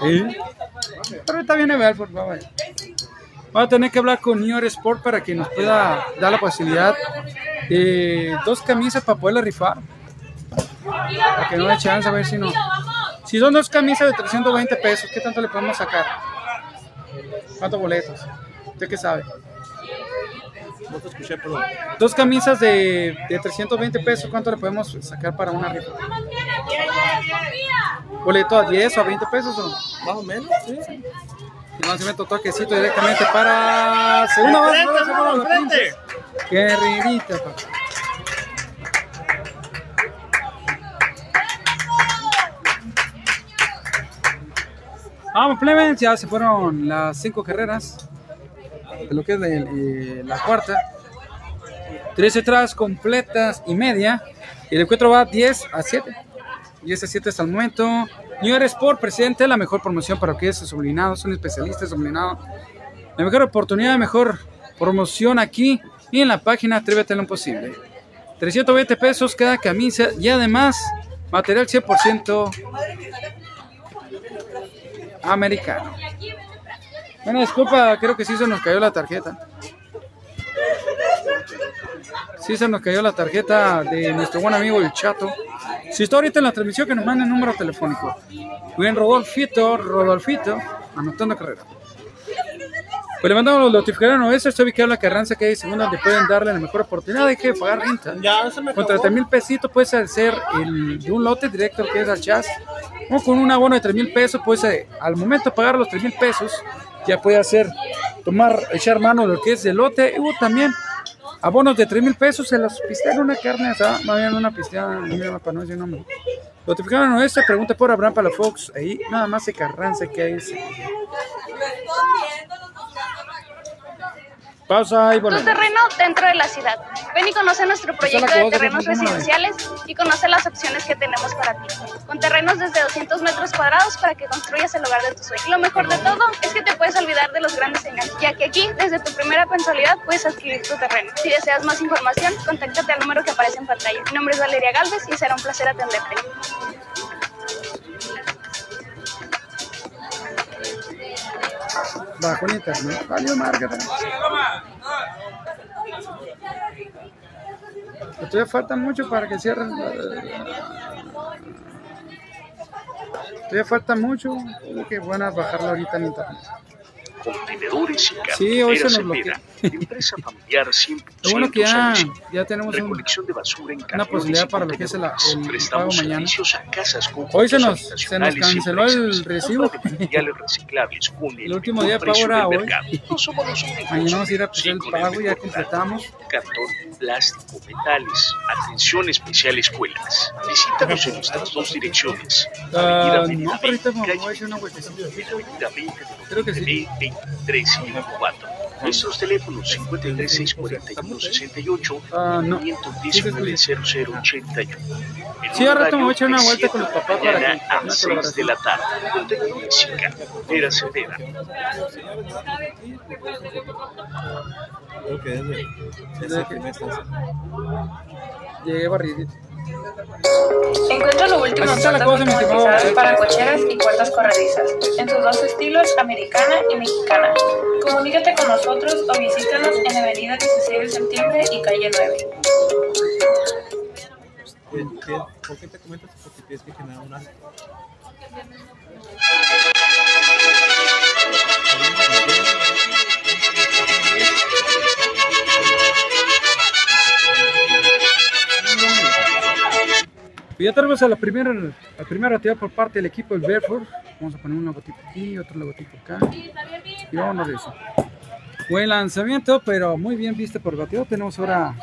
Sí. Pero está bien nivel, por favor. Voy a tener que hablar con New York Sport para que nos pueda dar la posibilidad de dos camisas para poderla rifar. Para que no dé chance a ver si no. Si son dos camisas de 320 pesos, ¿qué tanto le podemos sacar? ¿Cuántos boletos? ¿Usted qué sabe? No te escuché, perdón. Dos camisas de, de 320 pesos, ¿cuánto le podemos sacar para una rifa? ¿Boleto a 10 o a 20 pesos? O? Más o menos, sí. Y toquecito directamente para segunda base. Qué papá. Vamos, plebes, ya se fueron las cinco carreras de lo que es de, eh, la cuarta. Tres entradas completas y media. Y el encuentro va 10 a 7. 10 a 7 hasta el momento. New York Sport presente la mejor promoción para lo que es sublinado. Son especialistas sublinado. La mejor oportunidad, mejor promoción aquí y en la página Atrévete lo posible. 320 pesos cada camisa y además material 100% americano. Bueno, disculpa, creo que sí se nos cayó la tarjeta. Sí se nos cayó la tarjeta de nuestro buen amigo el Chato. Si está ahorita en la transmisión, que nos mande el número telefónico. Bien, Rodolfito, Rodolfito, anotando carrera. Pues le mandamos los notificados eso, está ubicado en la Carranza que hay segunda donde pueden darle la mejor oportunidad, hay que pagar renta. Ya se me Con acabó. 30 mil pesitos puedes hacer el, de un lote directo que es al chas. O con un abono de 3 mil pesos, pues eh, al momento de pagar los 3 mil pesos, ya puede hacer, tomar, echar mano de lo que es el lote. Y hubo también abonos de 3 mil pesos, se los pistean una carne asada, más bien una pisteada, para no decir nombre. Notificaron a esta, pregunta por Abraham Palafox, ahí nada más se Carranza que hay. ese. Pausa y Tu volvemos. terreno dentro de la ciudad. Ven y conoce nuestro proyecto de terrenos residenciales y conoce las opciones que tenemos para ti. Con terrenos desde 200 metros cuadrados para que construyas el hogar de tus sueños. Lo mejor de todo es que te puedes olvidar de los grandes engaños, ya que aquí, desde tu primera mensualidad, puedes adquirir tu terreno. Si deseas más información, contáctate al número que aparece en pantalla. Mi nombre es Valeria Galvez y será un placer atenderte. Bajo en internet. Valió Margaret. Todavía falta mucho para que cierren. Todavía falta mucho. Uy, Qué buena bajarla ahorita en internet. Contenedores y Sí, carreteras nos Cepeda. Empresa familiar 100% Lo bueno que ya, tenemos un- Recolección de basura en una posibilidad para lo que es el, contenedores. el pago Prestamos mañana. a casas Hoy se nos, se canceló el recibo. Reciclables con El último día de pago precio era del hoy. mercado. No somos los únicos. Mañana vamos a ir a Sí, hacer el pago, ya completamos. cartón, plástico, metales, atención especial escuelas. Visítanos en nuestras dos direcciones. Ah, no, pero ahorita me Calle voy a echar una vueltecita. Avenida 20 de Creo que sí. Noviembre, 2354. Nuestros teléfonos 5364168 Ah, no. 519 0081. En Sí, ahora me voy a echar una vuelta de con los 7 papás de para que- a 6 de la tarde. Contenido música. Era Cepeda. Creo que me estás. Llegué barridito. Encuentra lo último en automatizadas para cocheras y puertas corredizas, en sus dos estilos, americana y mexicana. Comunícate con nosotros o visítanos en Avenida 16 de Septiembre y Calle 9. ¿Qué- qué- ¿Por qué te comentas? Porque tienes que generar una. Ya tenemos a la primera, la primera actividad por parte del equipo del Bedford. Vamos a poner un logotipo aquí, otro logotipo acá. Y vámonos de eso. Buen lanzamiento, pero muy bien visto por el bateador. Tenemos ahora,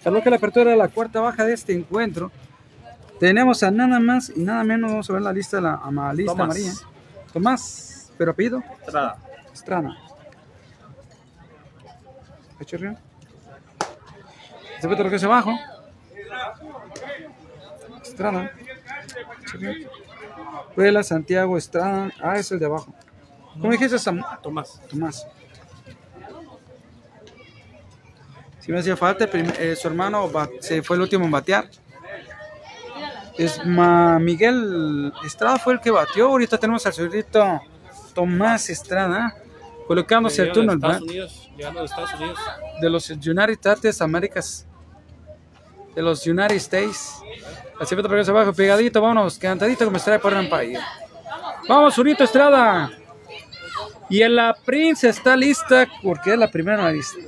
salvo que la apertura de la cuarta baja de este encuentro. Tenemos a nada más y nada menos, vamos a ver la lista, la ama- lista Tomás. amarilla. Tomás, pero apellido, Estrada. Estrada. Arriba. Se que es abajo. Estrada. Puebla, Santiago, Estrada. Ah, es el de abajo. ¿Cómo dijiste, Sam? Tomás. Tomás. Si me hacía falta, eh, su hermano se fue el último en batear. Es Ma- Miguel Estrada fue el que batió. Ahorita tenemos al señorito Tomás Estrada colocándose el turno de al bat Estados Unidos. Llegando de Estados Unidos. de los United States Américas. De los United States. Así que regresa abajo, pegadito, vámonos, cantadito como está por Empire. Vamos, Zurito Estrada. Y en la Prince está lista porque es la primera en la lista.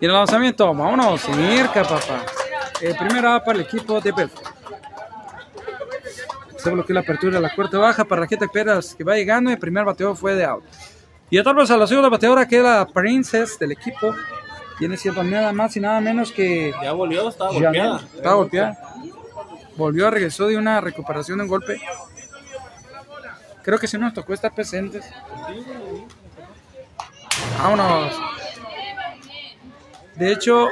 Y el lanzamiento, vámonos, cerca, papá. El primero va para el equipo de Belfort. Se bloqueó la apertura de la cuarta baja para la gente Pérez que va llegando. Y el primer bateador fue de out. Y atrás a la segunda bateadora que era Princess del equipo. Viene siendo nada más y nada menos que. Ya volvió, estaba golpeada. Estaba golpeada. Volvió, regresó de una recuperación de un golpe. Creo que sí nos tocó estar presentes. Vámonos. De hecho,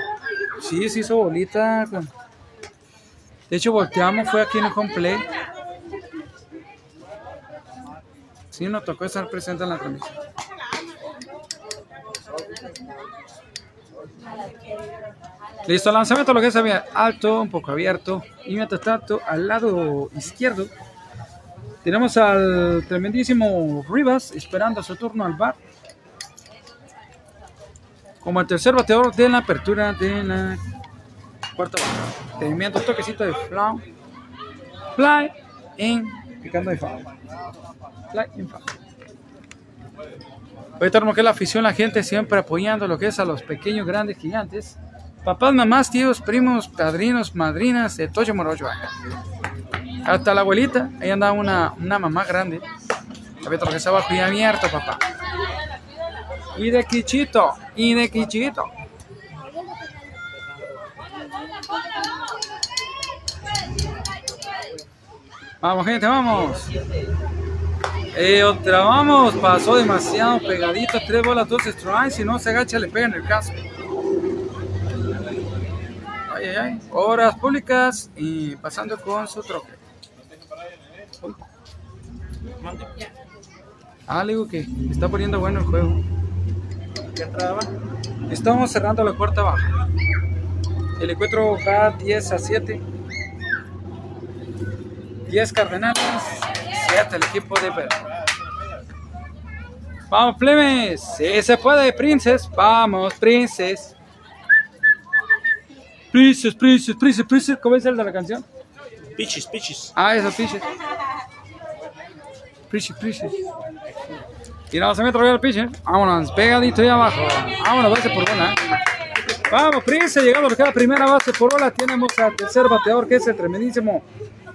sí, se hizo bolita. De hecho, volteamos, fue aquí en el play. Sí, nos tocó estar presente en la transmisión. Listo, lanzamiento lo que es alto, un poco abierto. Y mientras tanto, al lado izquierdo, tenemos al tremendísimo Rivas esperando su turno al bar. Como el tercer bateador de la apertura de la cuarta. Movimiento, toquecito de fly. Fly in, picando de foul. Fly in foul. Hoy tenemos que la afición, la gente siempre apoyando lo que es a los pequeños, grandes, gigantes. Papás, mamás, tíos, primos, padrinos, madrinas de Toyo Morocho. Hasta la abuelita, ahí anda una, una mamá grande. Abierto lo que está abajo y abierto, papá. Y de quichito, y de quichito. Vamos, gente, vamos. Eh, otra, vamos. Pasó demasiado pegadito. Tres bolas, dos strikes. Si no se agacha, le pega en el casco. Ay, ay, ay. Obras públicas y pasando con su troque. Ah, le digo que está poniendo bueno el juego. Estamos cerrando la cuarta baja. El encuentro va 10 a 7. 10 Cardenales, 7 el equipo de Pedro. Vamos, plebes. Sí se puede, Princes. Vamos, Princes. Princes, Princes, Princes, Princes. ¿Cómo es el de la canción? Pichis, pichis. Ah, eso, Princes. Princes, Princes. Y la lanzamiento rodear el pitcher. Vámonos, pegadito ahí abajo. Vámonos, base por bola. Vamos, Prince, llegando a la primera base por bola. Tenemos al tercer bateador, que es el tremendísimo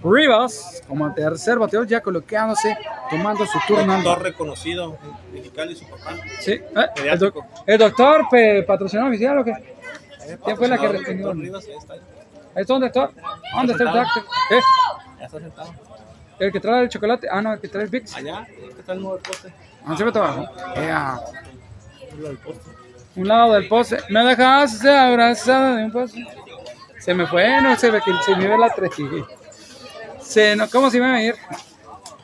Rivas. Como tercer bateador, ya colocándose, tomando su turno. Doctor reconocido en Mexicali, su papá. Sí, eh, el, doc- el doctor patrocinador oficial o qué? ¿Quién fue la que doctor Rivas, ahí está. ¿Esto dónde está? ¿Dónde está el doctor? ¿Qué? Ya está sentado. El que trae el chocolate. Ah, no, el que trae el Vicks. Allá, ¿qué tal el nuevo poste? Lanzamiento abajo. Ea. Lo del poste. Un lado del poste. Me dejaste abrazada de un poste. Se me fue, no se ve que se me ve la tres. Se, ¿Cómo se va a ir?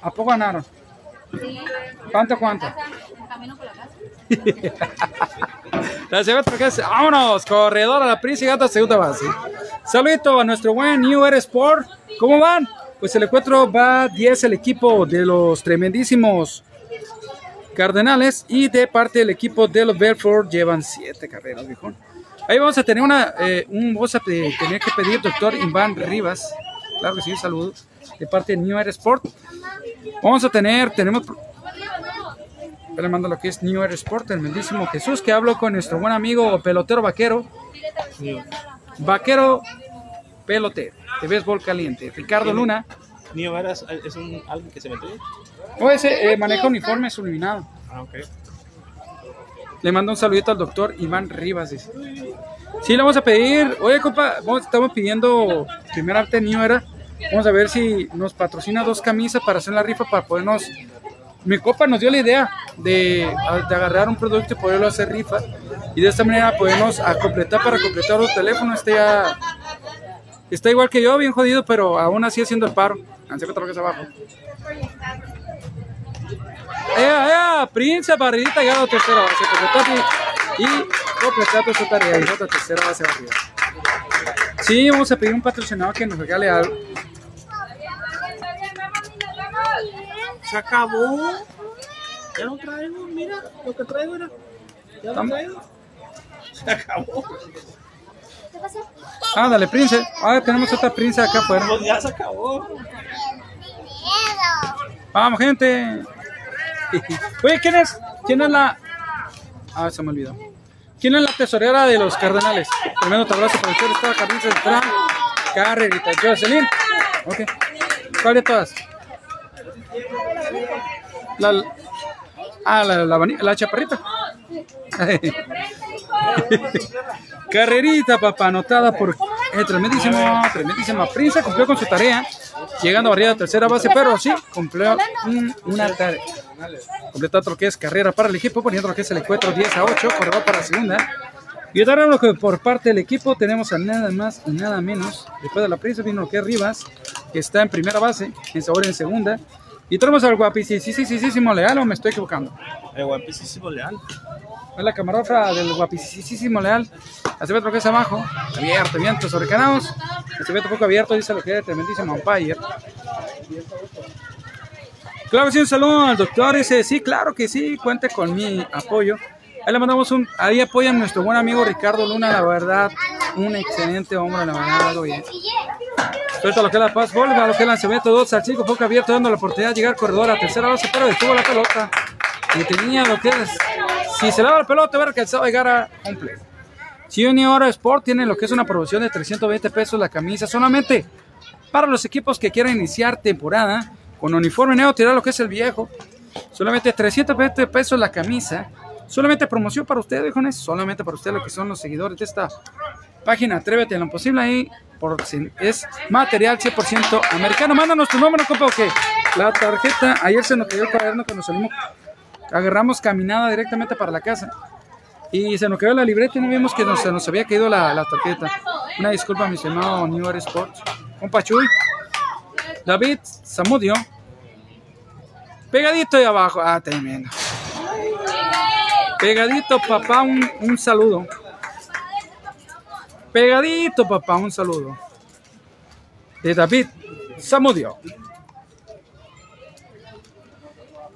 ¿A poco ganaron? ¿Cuánto, cuánto? Camino (laughs) por la casa. Vámonos, corredor a la prisa y gata segunda base. Saludito a nuestro buen New Era Sport. ¿Cómo van? Pues el encuentro va 10 el equipo de los tremendísimos Cardenales y de parte del equipo de los Belfort llevan 7 carreras, viejón. Ahí vamos a tener una, eh, un voz a tener que pedir, doctor Iván Rivas. Claro que sí, saludos. De parte de New Era Sport. Vamos a tener, tenemos yo le mando lo que es New Era Sport, el bendísimo Jesús, que hablo con nuestro buen amigo pelotero vaquero. Vaquero pelotero de béisbol caliente. Ricardo Luna. Niño Veras es un, alguien que se metió. O ese eh, maneja uniforme subliminado. Ah, ok. Le mando un saludito al doctor Iván Rivas. Dice. Sí, le vamos a pedir. Oye, compa, vamos- estamos pidiendo primer arte New Era. Vamos a ver si nos patrocina dos camisas para hacer la rifa para podernos. Mi copa nos dio la idea de, agarrar un producto y poderlo hacer rifa. Y de esta manera podemos a completar para completar los teléfonos. Este ya está igual que yo, bien jodido, pero aún así haciendo el paro. Ansé que trabajes abajo. ¡Ea, ea! Prince, barridita, ya la tercera base. Y, completar tu tarea. Y otra tercera base arriba. Sí, vamos a pedir un patrocinador que nos regale algo. Se acabó. Ya no traigo, mira lo que traigo era. Ya no traigo. Se acabó. Ándale, Prince. Ah, tenemos otra Prince acá afuera. Pues ya se acabó. Vamos, gente. Oye, ¿quién es? ¿Quién es la.? Ah, se me olvidó. ¿Quién es la tesorera de los Cardenales? Primero te abrazo para usted, está Carlita Central, Carrerita, Jocelyn. Ok. ¿Cuál de todas? La. Ah, la, la, la chaparrita. (laughs) Carrerita, papá, anotada por tremendísimo, tremendísima Prince, cumplió con su tarea, llegando a barrida a tercera base, pero sí, cumplió un- una tarea. Completó otro que es carrera para el equipo, poniendo lo que es el encuentro 10 a 8, corredor para la segunda. Y ahora lo que por parte del equipo tenemos a nada más y nada menos. Después de la Prince vino lo que es Rivas, que está en primera base, en sabor en segunda. Y tenemos al guapísimo Leal, o me estoy equivocando. El guapísimo leal. Es la camarógrafa del guapísimo Leal. Hace otro que es abajo. Abierto, viento sobre canados. Hace un poco abierto, dice lo que es tremendísimo umpire. Claro que sí, un saludo al doctor. Dice, sí, claro que sí, cuente con mi apoyo. Ahí le mandamos un, ahí apoyan a nuestro buen amigo Ricardo Luna, la verdad, un excelente hombre, la verdad, bien. Suelta lo que es la paz, vuelve a lo que es lanzamiento 2 al 5, poco abierto, dando la oportunidad de llegar corredor a tercera base, pero detuvo la pelota. Y tenía lo que es, si se daba la pelota, hubiera alcanzado a llegar a completo. Junior Sport tiene lo que es una promoción de 320 pesos la camisa, solamente para los equipos que quieran iniciar temporada con uniforme nuevo, tirar lo que es el viejo. Solamente 320 pesos la camisa. Solamente promoción para ustedes, jóvenes. Solamente para ustedes, lo que son los seguidores de esta página. Atrévete en lo posible ahí. Por, es material 100% americano. Mándanos tu número, compa, que la tarjeta. Ayer se nos cayó el cuaderno que nos salimos. Agarramos caminada directamente para la casa. Y se nos quedó la libreta y no vimos que nos- se nos había caído la, tarjeta. Una disculpa, mi estimado New Era Sports. Compa Chuy. David Zamudio. Pegadito ahí abajo. Ah, tremendo. Pegadito, papá, un, un saludo. Pegadito, papá, un saludo. De David Zamudio.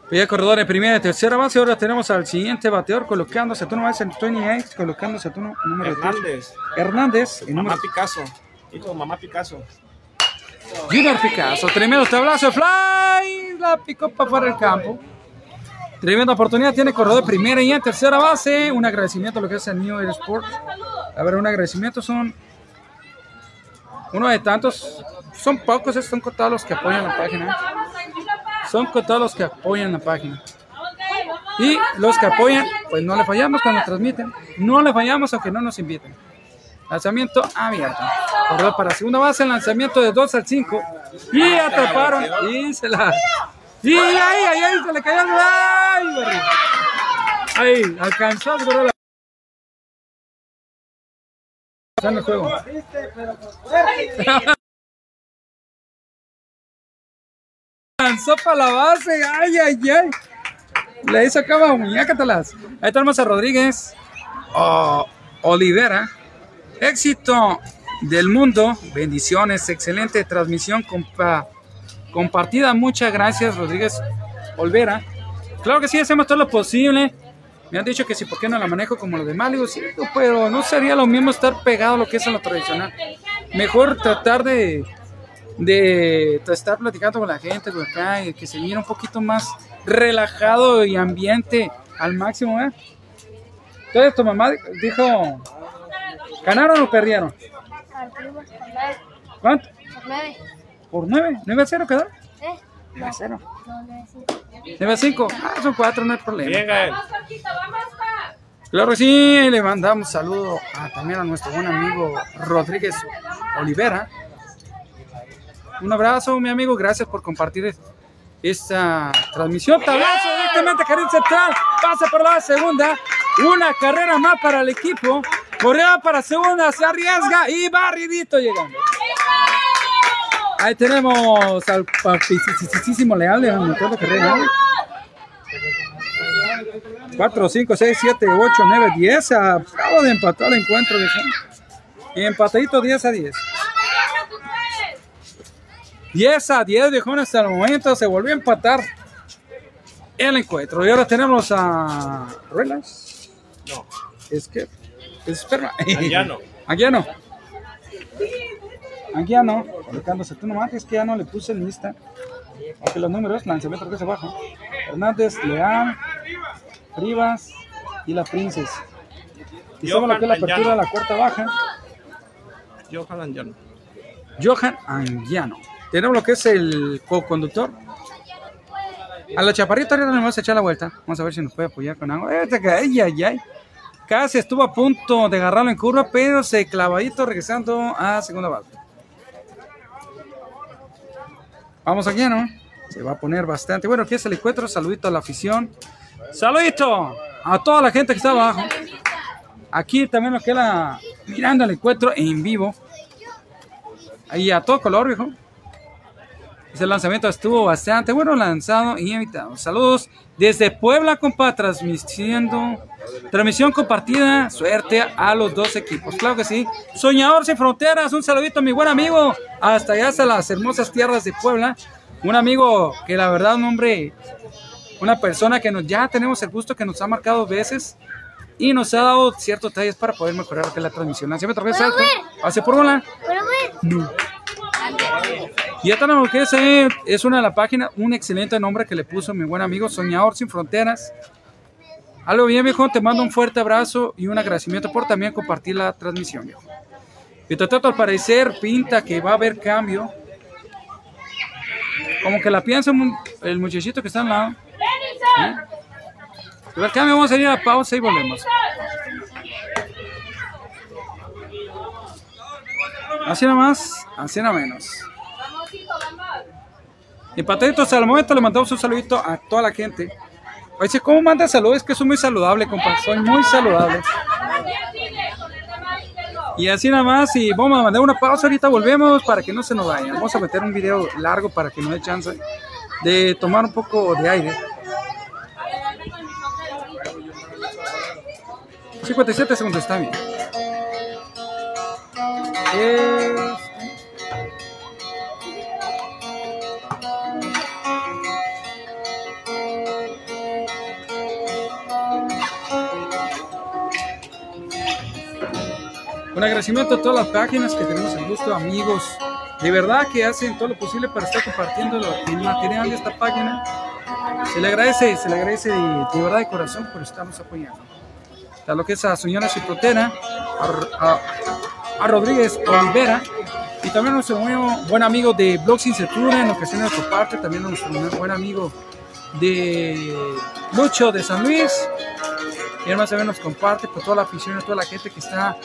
Pide corredor de primera y tercera base. Ahora tenemos al siguiente bateador colocándose a turno base en 28, colocándose a turno número 3. Hernández. Hernández, el Mamá número Picasso. Hijo de mamá Picasso. Junior Picasso, tremendo tablazo, fly, la picó para fuera del campo. Tremenda oportunidad, tiene corredor de primera y en tercera base. Un agradecimiento a lo que es el New Era Sport. A ver, un agradecimiento son uno de tantos, son pocos, son contados los que apoyan la página. Son contados los que apoyan la página. Y los que apoyan, pues no le fallamos cuando transmiten. No le fallamos aunque no nos inviten. Lanzamiento abierto. Corredor para segunda base, lanzamiento de 2 al 5. Y atraparon. Y se la. Y ahí, ahí, ahí, se le cayó. ¡Ay, barrio! Ahí, alcanzó a la. Está el juego. Lanzó para la base. Ay, ay, ay. Le hizo acá muñácatelas. Ahí tenemos a Rodríguez. Oh, Olivera. Éxito del mundo. Bendiciones. Excelente transmisión compa- compartida. Muchas gracias, Rodríguez Olvera. Claro que sí, hacemos todo lo posible. Me han dicho que si, ¿por qué no la manejo como los demás? Le digo, sí, pero no sería lo mismo estar pegado a lo que es en lo tradicional. Mejor tratar de, de estar platicando con la gente por acá y que se viera un poquito más relajado y ambiente al máximo, ¿eh? Entonces tu mamá dijo, ¿ganaron o perdieron? ¿Cuánto? ¿Por 9? ¿9 a 0 quedaron? 9 a 0. 9 a 5. Ah, son 4, no hay problema. Vamos, pa. Claro que sí, le mandamos saludo a, también a nuestro buen amigo Rodríguez Olivera. Un abrazo, mi amigo, gracias por compartir esta transmisión. Tablazo directamente Carril Central, pasa por la segunda, una carrera más para el equipo, correa para segunda, se arriesga y barridito llegando. Ahí tenemos al papicísimo Leal de motor de carrera. 4, 5, 6, 7, 8, 9, 10. Acabo de empatar el encuentro. viejo. Empatadito 10 a 10. 10 a 10, viejón, hasta el momento. Se volvió a empatar el encuentro. Y ahora tenemos a. ¿Ruelas? No. Es que. Es esperma. (laughs) Anguiano. Anguiano. Anguiano. Colocándose tú nomás. Es que ya no le puse en lista. Aunque los números, lanzamiento que se baja. Hernández, Leal, Rivas y la Princess. Y somos lo que la apertura de la cuarta baja. Johan Angiano. Johan Anguiano. Tenemos lo que es el co-conductor. A la chaparrita ahorita le vamos a echar la vuelta. Vamos a ver si nos puede apoyar con algo. Este Ay, ay, ay. Casi estuvo a punto de agarrarlo en curva, pero se clavadito regresando a segunda base. Vamos aquí, ¿no? Se va a poner bastante. Bueno, aquí es el encuentro. Saludito a la afición. Saludito a toda la gente que está abajo. Aquí también lo que la mirando el encuentro en vivo. Ahí a todo color, viejo. Ese lanzamiento estuvo bastante bueno lanzado y invitado. Saludos desde Puebla, compa, transmitiendo. Transmisión compartida. Suerte a los dos equipos. Claro que sí. Soñador sin fronteras. Un saludito a mi buen amigo. Hasta allá, hasta las hermosas tierras de Puebla. Un amigo que la verdad, un hombre, una persona que nos, ya tenemos el gusto que nos ha marcado dos veces y nos ha dado ciertos detalles para poder mejorar la transmisión. Lanzamiento otra vez alto. Hace por. No. Y tenemos que es una de las páginas, un excelente nombre que le puso mi buen amigo Soñador Sin Fronteras. Algo bien, viejo, te mando un fuerte abrazo y un agradecimiento por también compartir la transmisión, viejo. Trato al parecer, pinta que va a haber cambio. Como que la piensa el muchachito que está al lado. ¿Sí? Pero el cambio, vamos a ir a pausa y volvemos. Así nada más, así nada menos. Y pataditos, al momento le mandamos un saludito a toda la gente. Oye, ¿cómo manda saludos? Es que soy muy saludable, compa. Soy muy saludable. Y así nada más, y vamos a mandar una pausa. Ahorita volvemos para que no se nos vayan. Vamos a meter un video largo para que no dé chance de tomar un poco de aire. 57 segundos, está bien. Es- Un agradecimiento a todas las páginas que tenemos el gusto, amigos, de verdad que hacen todo lo posible para estar compartiendo el material de esta página. Se le agradece, se le agradece de, verdad de corazón por estarnos apoyando. A lo que es a Soñana Ciprotera, a, Rodríguez Olivera y también a nuestro buen, buen amigo de Blog Sin Censura en ocasiones de su parte, también a nuestro buen amigo de Lucho de San Luis. Y además también nos comparte por toda la afición, toda la gente que está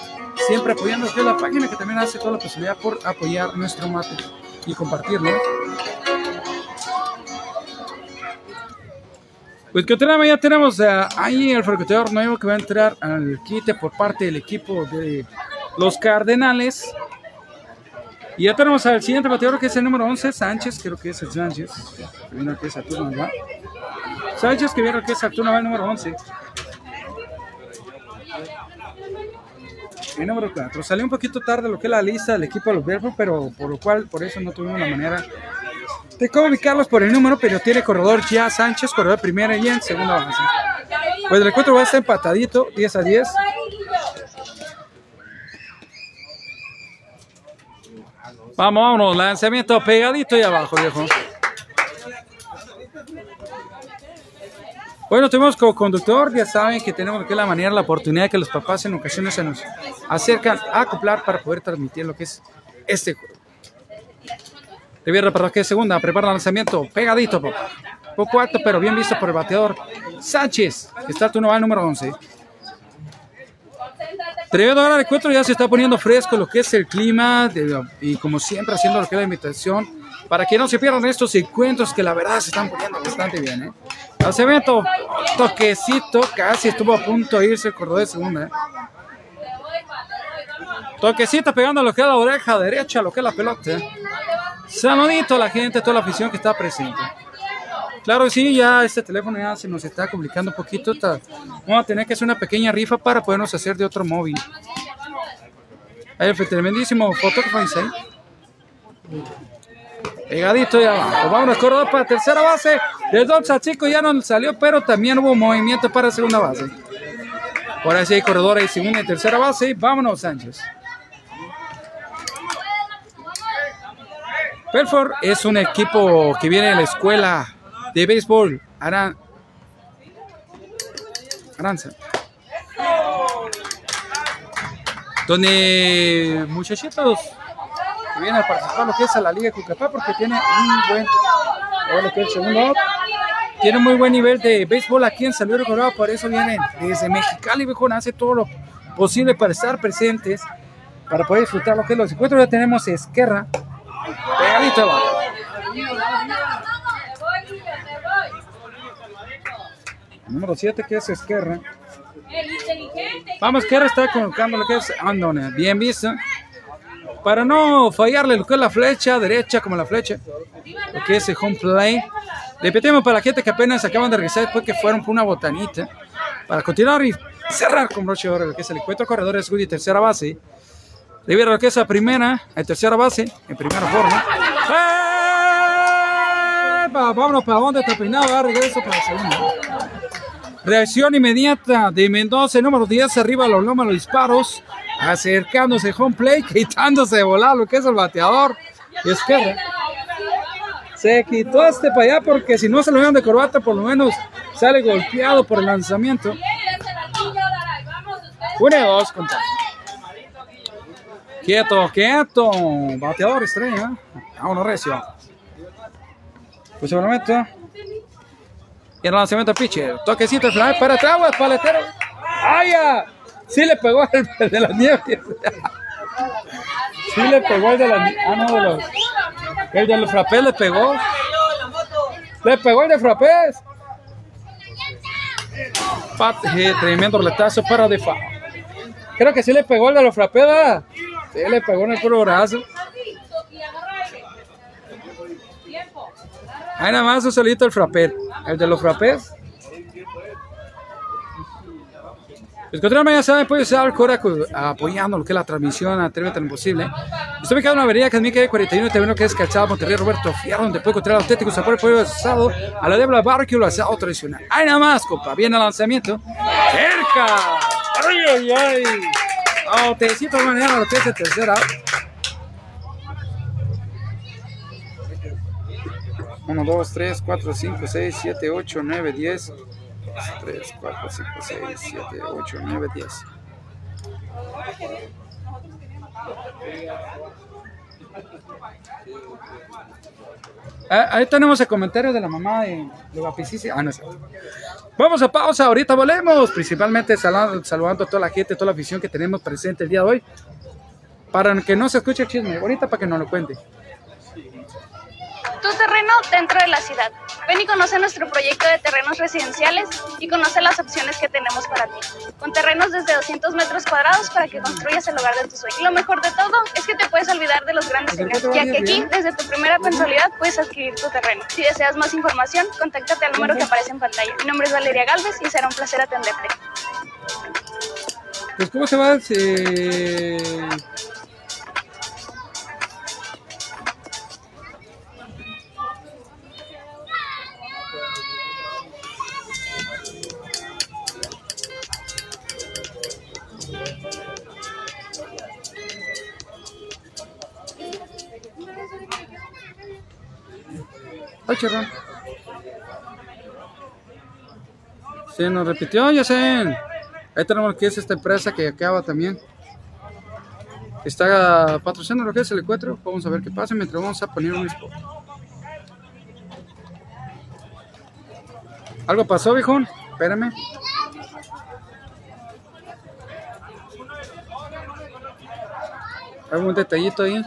siempre apoyando es la página que también hace toda la posibilidad por apoyar nuestro mate. y compartirlo. Pues que otra ya tenemos eh, ahí el francotirador nuevo que va a entrar al quite por parte del equipo de los Cardenales. Y ya tenemos al siguiente bateador que es el número 11, Sánchez, creo que es el Sánchez. Que viene que es el turno, ¿verdad? Sánchez que viene que es el turno, el número 11. El número 4. Salió un poquito tarde lo que es la lista del equipo de los Belfort, pero por lo cual, por eso no tuvimos la manera de cómo ubicarlos por el número, pero tiene corredor ya Sánchez, corredor primera y en segunda base. Pues el encuentro va a estar empatadito, 10 a 10. Vamos, vámonos, lanzamiento pegadito y abajo, viejo. Bueno, tuvimos como conductor, ya saben que tenemos que la manera, la oportunidad que los papás en ocasiones se nos acercan a acoplar para poder transmitir lo que es este juego. Riviera para que segunda, prepara el lanzamiento, pegadito, papá. Poco alto, pero bien visto por el bateador Sánchez, que está turno al número 11. Tremendo ahora el encuentro ya se está poniendo fresco lo que es el clima y como siempre haciendo lo que es la invitación para que no se pierdan estos encuentros que la verdad se están poniendo bastante bien. ¿eh? Lanzamiento, toquecito, casi estuvo a punto de irse el corredor de segunda. ¿eh? Toquecito pegando lo que es la oreja derecha, lo que es la pelota. ¿eh? Saludito a la gente, toda la afición que está presente. Claro sí, ya este teléfono ya se nos está complicando un poquito. Vamos a tener que hacer una pequeña rifa para podernos hacer de otro móvil. Ahí el tremendísimo fotógrafo. Pegadito y abajo. Vámonos, corredor para tercera base. Del Dolce Chico ya no salió, pero también hubo movimiento para segunda base. Ahora sí hay corredores de segunda y tercera base. Vámonos, Sánchez. Pelford es un equipo que viene de la escuela de béisbol Aran... Aranza. Donde muchachitos que vienen a participar lo que es a la Liga Cucapá porque tiene un buen que el segundo tiene muy buen nivel de béisbol aquí en San Luis Colorado, por eso vienen desde Mexicali, hace todo lo posible para estar presentes, para poder disfrutar lo que es los encuentros. Ya tenemos Esquerra, pegadito abajo. Número 7 que es Esquerra. Vamos, Esquerra está colocando lo que es Andone, bien visto. Para no fallarle lo que es la flecha derecha como la flecha, lo que es el home play. Repetimos para la gente que apenas acaban de regresar después que fueron por una botanita. Para continuar y cerrar con broche de oro lo que es el encuentro corredor de segunda y tercera base. Debido a lo que es la primera, en tercera base, en primera forma. ¡Epa! Vámonos para donde está peinado, regreso para la segunda. Reacción inmediata de Mendoza, número 10, arriba los lomos, los disparos, acercándose home play, (laughs) quitándose de volar lo que es el bateador. Y se quitó este para allá porque si no se lo dieron de corbata, por lo menos sale golpeado por el lanzamiento. Una y dos, compadre. Quieto, quieto. Bateador estrella. Vámonos, recio. Pues seguramente. Y el lanzamiento pitcher. Toquecito de fly para atrás, paletero. ¡Ay! Sí le pegó el, (laughs) de las nieves. Sí le pegó el de las Ah, no, los. El de los frappés le pegó. Le pegó el de frappés. Pat, eh, tremendo roletazo para de fa. Creo que sí le pegó el de los frappés, ¿verdad? Sí le pegó en el puro brazo. Ahí nada más un solito el frappé. El de los frappés. Pues continuamente ya saben, puede ser el Cora apoyando lo que es la transmisión a Atrévete en lo posible. Estoy ubicado en una avenida que es Mica 41 y también lo que es Calzada Monterrey Roberto Fierro, donde puede encontrar auténticos sabor pollo asado a la diabla barbecue o asado tradicional. Ahí nada más, compa, viene el lanzamiento. ¡Cerca! ¡Ay, ay, ay! Oh, te necesito mañana lo que es tercera. 1, 2, 3, 4, 5, 6, 7, 8, 9, 10. 3, 4, 5, 6, 7, 8, 9, 10. Ah, ahí tenemos el comentario de la mamá de, de. Ah, no Vamos a pausa, ahorita volvemos. Principalmente saludando, saludando a toda la gente, toda la afición que tenemos presente el día de hoy. Para que no se escuche el chisme, ahorita para que nos lo cuente. Tu terreno dentro de la ciudad. Ven y conoce nuestro proyecto de terrenos residenciales y conoce las opciones que tenemos para ti. Con terrenos desde 200 metros cuadrados para que construyas el hogar de tus sueños. Lo mejor de todo es que te puedes olvidar de los grandes engaños, ya que aquí, desde tu primera mensualidad, puedes adquirir tu terreno. Si deseas más información, contáctate al número que aparece en pantalla. Mi nombre es Valeria Galvez y será un placer atenderte. Pues, ¿cómo se va? Eh, Se nos repitió, ya sé. Ahí tenemos que es esta empresa que acaba también. Está patrocinando lo que es el encuentro. Vamos a ver qué pasa mientras vamos a poner un spot. ¿Algo pasó, viejón? Espérame. ¿Algún detallito ahí?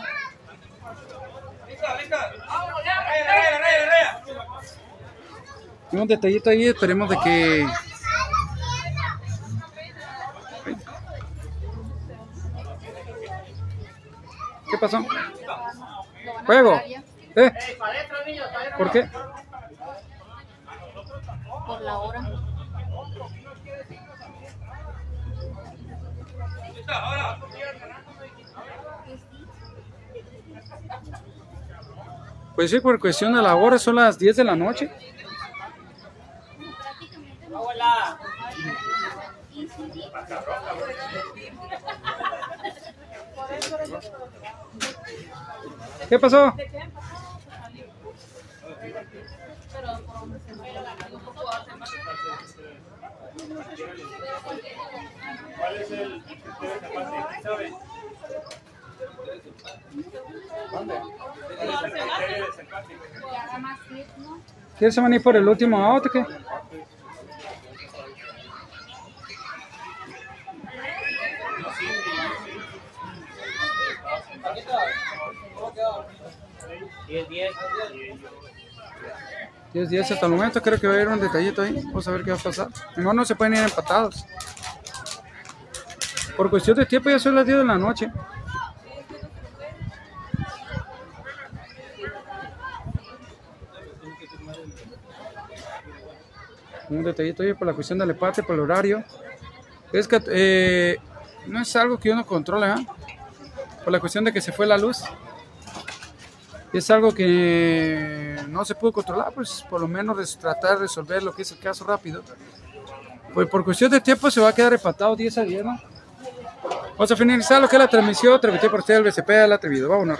Un detallito ahí, esperemos de que ¿Qué pasó? Juego. ¿Eh? ¿Por qué? Por la hora. Pues sí, por cuestión de la hora, son las 10 de la noche. ¿Qué pasó? ¿Cuál es el ¿Quieres venir por el último auto qué? 10 días hasta el momento, creo que va a haber un detallito ahí. Vamos a ver qué va a pasar. Mejor no se pueden ir empatados. Por cuestión de tiempo ya son las 10 de la noche. Un detallito ahí por la cuestión del empate, por el horario. Es que eh, no es algo que uno controle, ¿eh? Por la cuestión de que se fue la luz. Es algo que no se pudo controlar, pues por lo menos tratar de resolver lo que es el caso rápido. Pues por cuestión de tiempo se va a quedar empatado 10 a 10, ¿no? Vamos a finalizar lo que es la transmisión, transmitido por usted el BCP al atrevido. Vámonos.